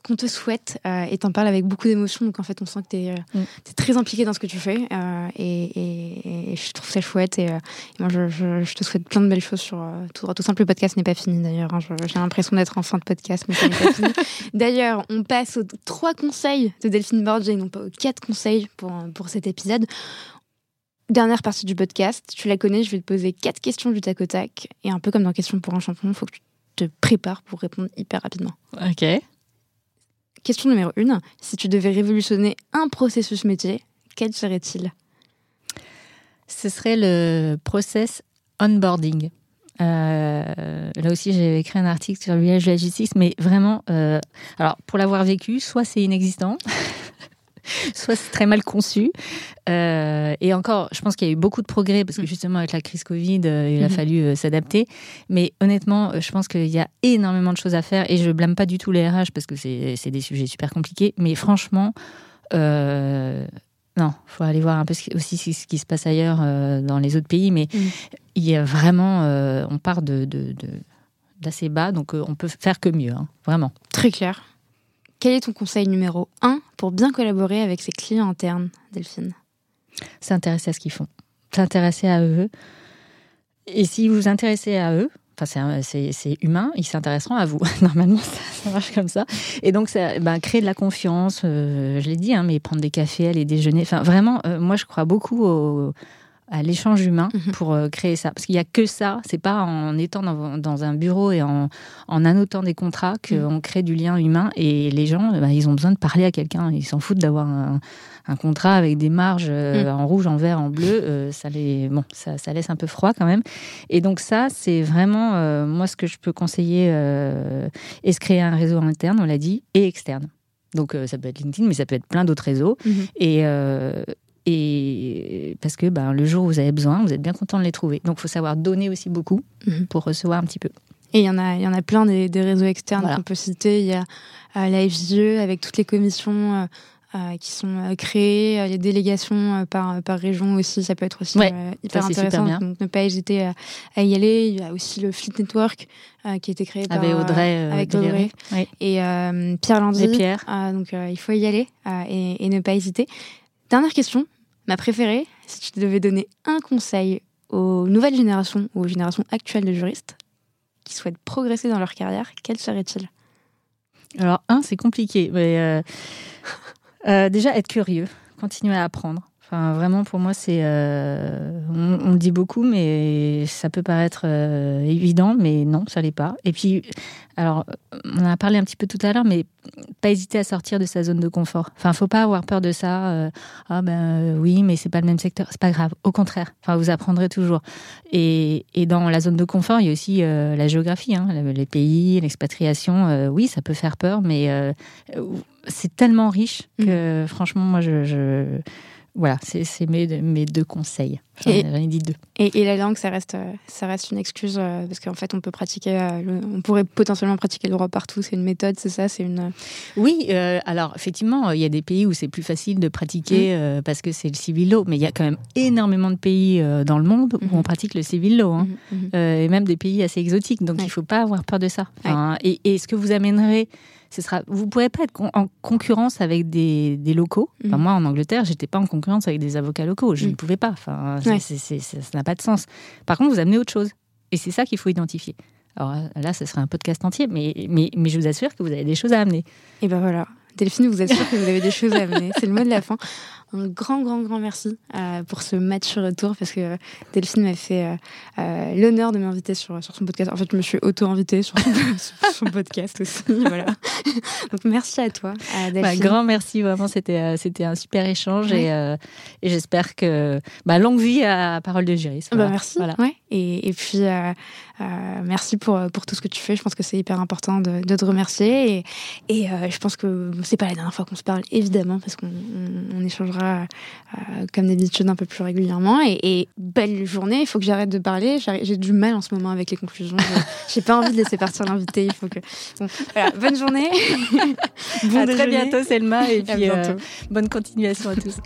qu'on te souhaite euh, et t'en parles avec beaucoup d'émotion. Donc en fait, on sent que tu es, euh, mm. très impliqué dans ce que tu fais euh, et, je trouve ça chouette. Et, moi, je, te souhaite plein de belles choses sur tout droit. Tout simple, le podcast n'est pas fini d'ailleurs. Hein. J'ai l'impression d'être en fin de podcast, mais ça n'est pas fini. [laughs] D'ailleurs, on passe aux trois conseils de Delphine Borges non pas aux quatre conseils pour, pour cet épisode. Dernière partie du podcast, tu la connais, je vais te poser quatre questions du tac au tac. Et un peu comme dans Question pour un champion, il faut que tu te prépare pour répondre hyper rapidement. Ok. Question numéro une. Si tu devais révolutionner un processus métier, quel serait-il? Ce serait le process onboarding. Euh, là aussi, j'ai écrit un article sur l'usage de la justice, mais vraiment, euh, alors pour l'avoir vécu, soit c'est inexistant, [laughs] soit c'est très mal conçu. Euh, et encore, je pense qu'il y a eu beaucoup de progrès parce que mm. justement avec la crise Covid, euh, il a mm-hmm. fallu euh, s'adapter. Mais honnêtement, je pense qu'il y a énormément de choses à faire et je blâme pas du tout les RH parce que c'est des sujets super compliqués. Mais franchement, non, faut aller voir un peu aussi ce qui se passe ailleurs dans les autres pays. Mais mm. il y a vraiment, on part de, d'assez bas, donc on peut faire que mieux, hein, vraiment. Très clair. Quel est ton conseil numéro 1 pour bien collaborer avec ses clients internes, Delphine? S'intéresser à ce qu'ils font, s'intéresser à eux. Et si vous vous intéressez à eux, c'est humain, ils s'intéresseront à vous. [laughs] Normalement, ça, marche comme ça. Et donc, ça, bah, créer de la confiance, je l'ai dit, hein, mais prendre des cafés, aller déjeuner. Vraiment, moi, je crois beaucoup au à l'échange humain mhm. pour euh, créer ça. Parce qu'il n'y a que ça, c'est pas en étant dans, un bureau et en, en annotant des contrats qu'on mhm. crée du lien humain. Et les gens, bah, ils ont besoin de parler à quelqu'un. Ils s'en foutent d'avoir un, contrat avec des marges euh, mhm. en rouge, en vert, en bleu. Euh, ça, les, bon, ça, ça, laisse un peu froid quand même. Et donc ça, c'est vraiment, moi, ce que je peux conseiller, est se créer un réseau interne, on l'a dit, et externe. Donc ça peut être LinkedIn, mais ça peut être plein d'autres réseaux. Et, et parce que ben, le jour où vous avez besoin, vous êtes bien content de les trouver. Donc, il faut savoir donner aussi beaucoup mhm. pour recevoir un petit peu. Et il y en a, il y en a plein des, réseaux externes qu'on peut citer. Il y a euh, la FGE avec toutes les commissions euh, euh, qui sont créées, les délégations par, par région aussi, ça peut être aussi hyper intéressant. Donc ne pas hésiter à, y aller. Il y a aussi le Fleet Network qui a été créé par avec Audrey, avec Audrey et Pierre Landy. Pierre. donc il faut y aller et, et ne pas hésiter. Dernière question, Ma préférée, si tu devais donner un conseil aux nouvelles générations ou aux générations actuelles de juristes qui souhaitent progresser dans leur carrière, quel serait-il? Alors, un, c'est compliqué, mais euh, [laughs] euh, déjà être curieux, continuer à apprendre. Enfin, vraiment, pour moi, c'est. Euh, on, le dit beaucoup, mais ça peut paraître évident, mais non, ça l'est pas. Et puis, alors, on en a parlé un petit peu tout à l'heure, mais pas hésiter à sortir de sa zone de confort. Enfin, faut pas avoir peur de ça. Euh, ah ben euh, oui, mais c'est pas le même secteur. C'est pas grave. Au contraire. Enfin, vous apprendrez toujours. Et, et dans la zone de confort, il y a aussi euh, la géographie, hein, les pays, l'expatriation. oui, ça peut faire peur, mais c'est tellement riche que, mmh. franchement, moi, je, je voilà, c'est mes, mes deux conseils. J'en ai dit deux. Et, et, la langue, ça reste, ça reste une excuse euh, parce qu'en fait, on peut pratiquer, euh, on pourrait potentiellement pratiquer le droit partout. C'est une méthode, c'est ça, c'est une. Oui, euh, alors effectivement, il y a des pays où c'est plus facile de pratiquer mmh. parce que c'est le civil law, mais il y a quand même énormément de pays dans le monde où mmh. on pratique le civil law, hein. mmh, et même des pays assez exotiques. Donc il il faut pas avoir peur de ça. et, et, ce que vous amènerez ce sera, vous ne pourrez pas être en concurrence avec des, locaux. Mhm. moi, en Angleterre, j'étais pas en concurrence avec des avocats locaux. Je ne mhm. pouvais pas. Enfin, ça n'a pas de sens. Par contre, vous amenez autre chose. Et c'est ça qu'il faut identifier. Alors là, ce serait un podcast entier, mais, mais, mais je vous assure que vous avez des choses à amener. Et ben voilà. Delphine vous assure que vous avez des choses à amener. C'est le mot de la fin. Un grand, grand, grand merci euh, pour ce match retour parce que Delphine m'a fait euh, euh, l'honneur de m'inviter sur, sur son podcast. En fait, je me suis auto-invitée sur, son [laughs] podcast aussi. [laughs] Voilà. Donc, merci à toi, bah, Delphine. grand merci, vraiment. C'était c'était un super échange et, et j'espère que bah, longue vie à Parole de juriste. Bah, merci. Voilà. Ouais. Et, et puis, merci pour, pour tout ce que tu fais. Je pense que c'est hyper important de, de, te remercier. Et, et je pense que c'est pas la dernière fois qu'on se parle, évidemment, parce qu'on on échangera euh, comme d'habitude un peu plus régulièrement. Et, belle journée, il faut que j'arrête de parler. J'ai du mal en ce moment avec les conclusions. [laughs] J'ai pas envie de laisser partir l'invité. Il faut que. bonne journée. [laughs] bon à très bientôt, Selma. Et puis, euh, bonne continuation à tous.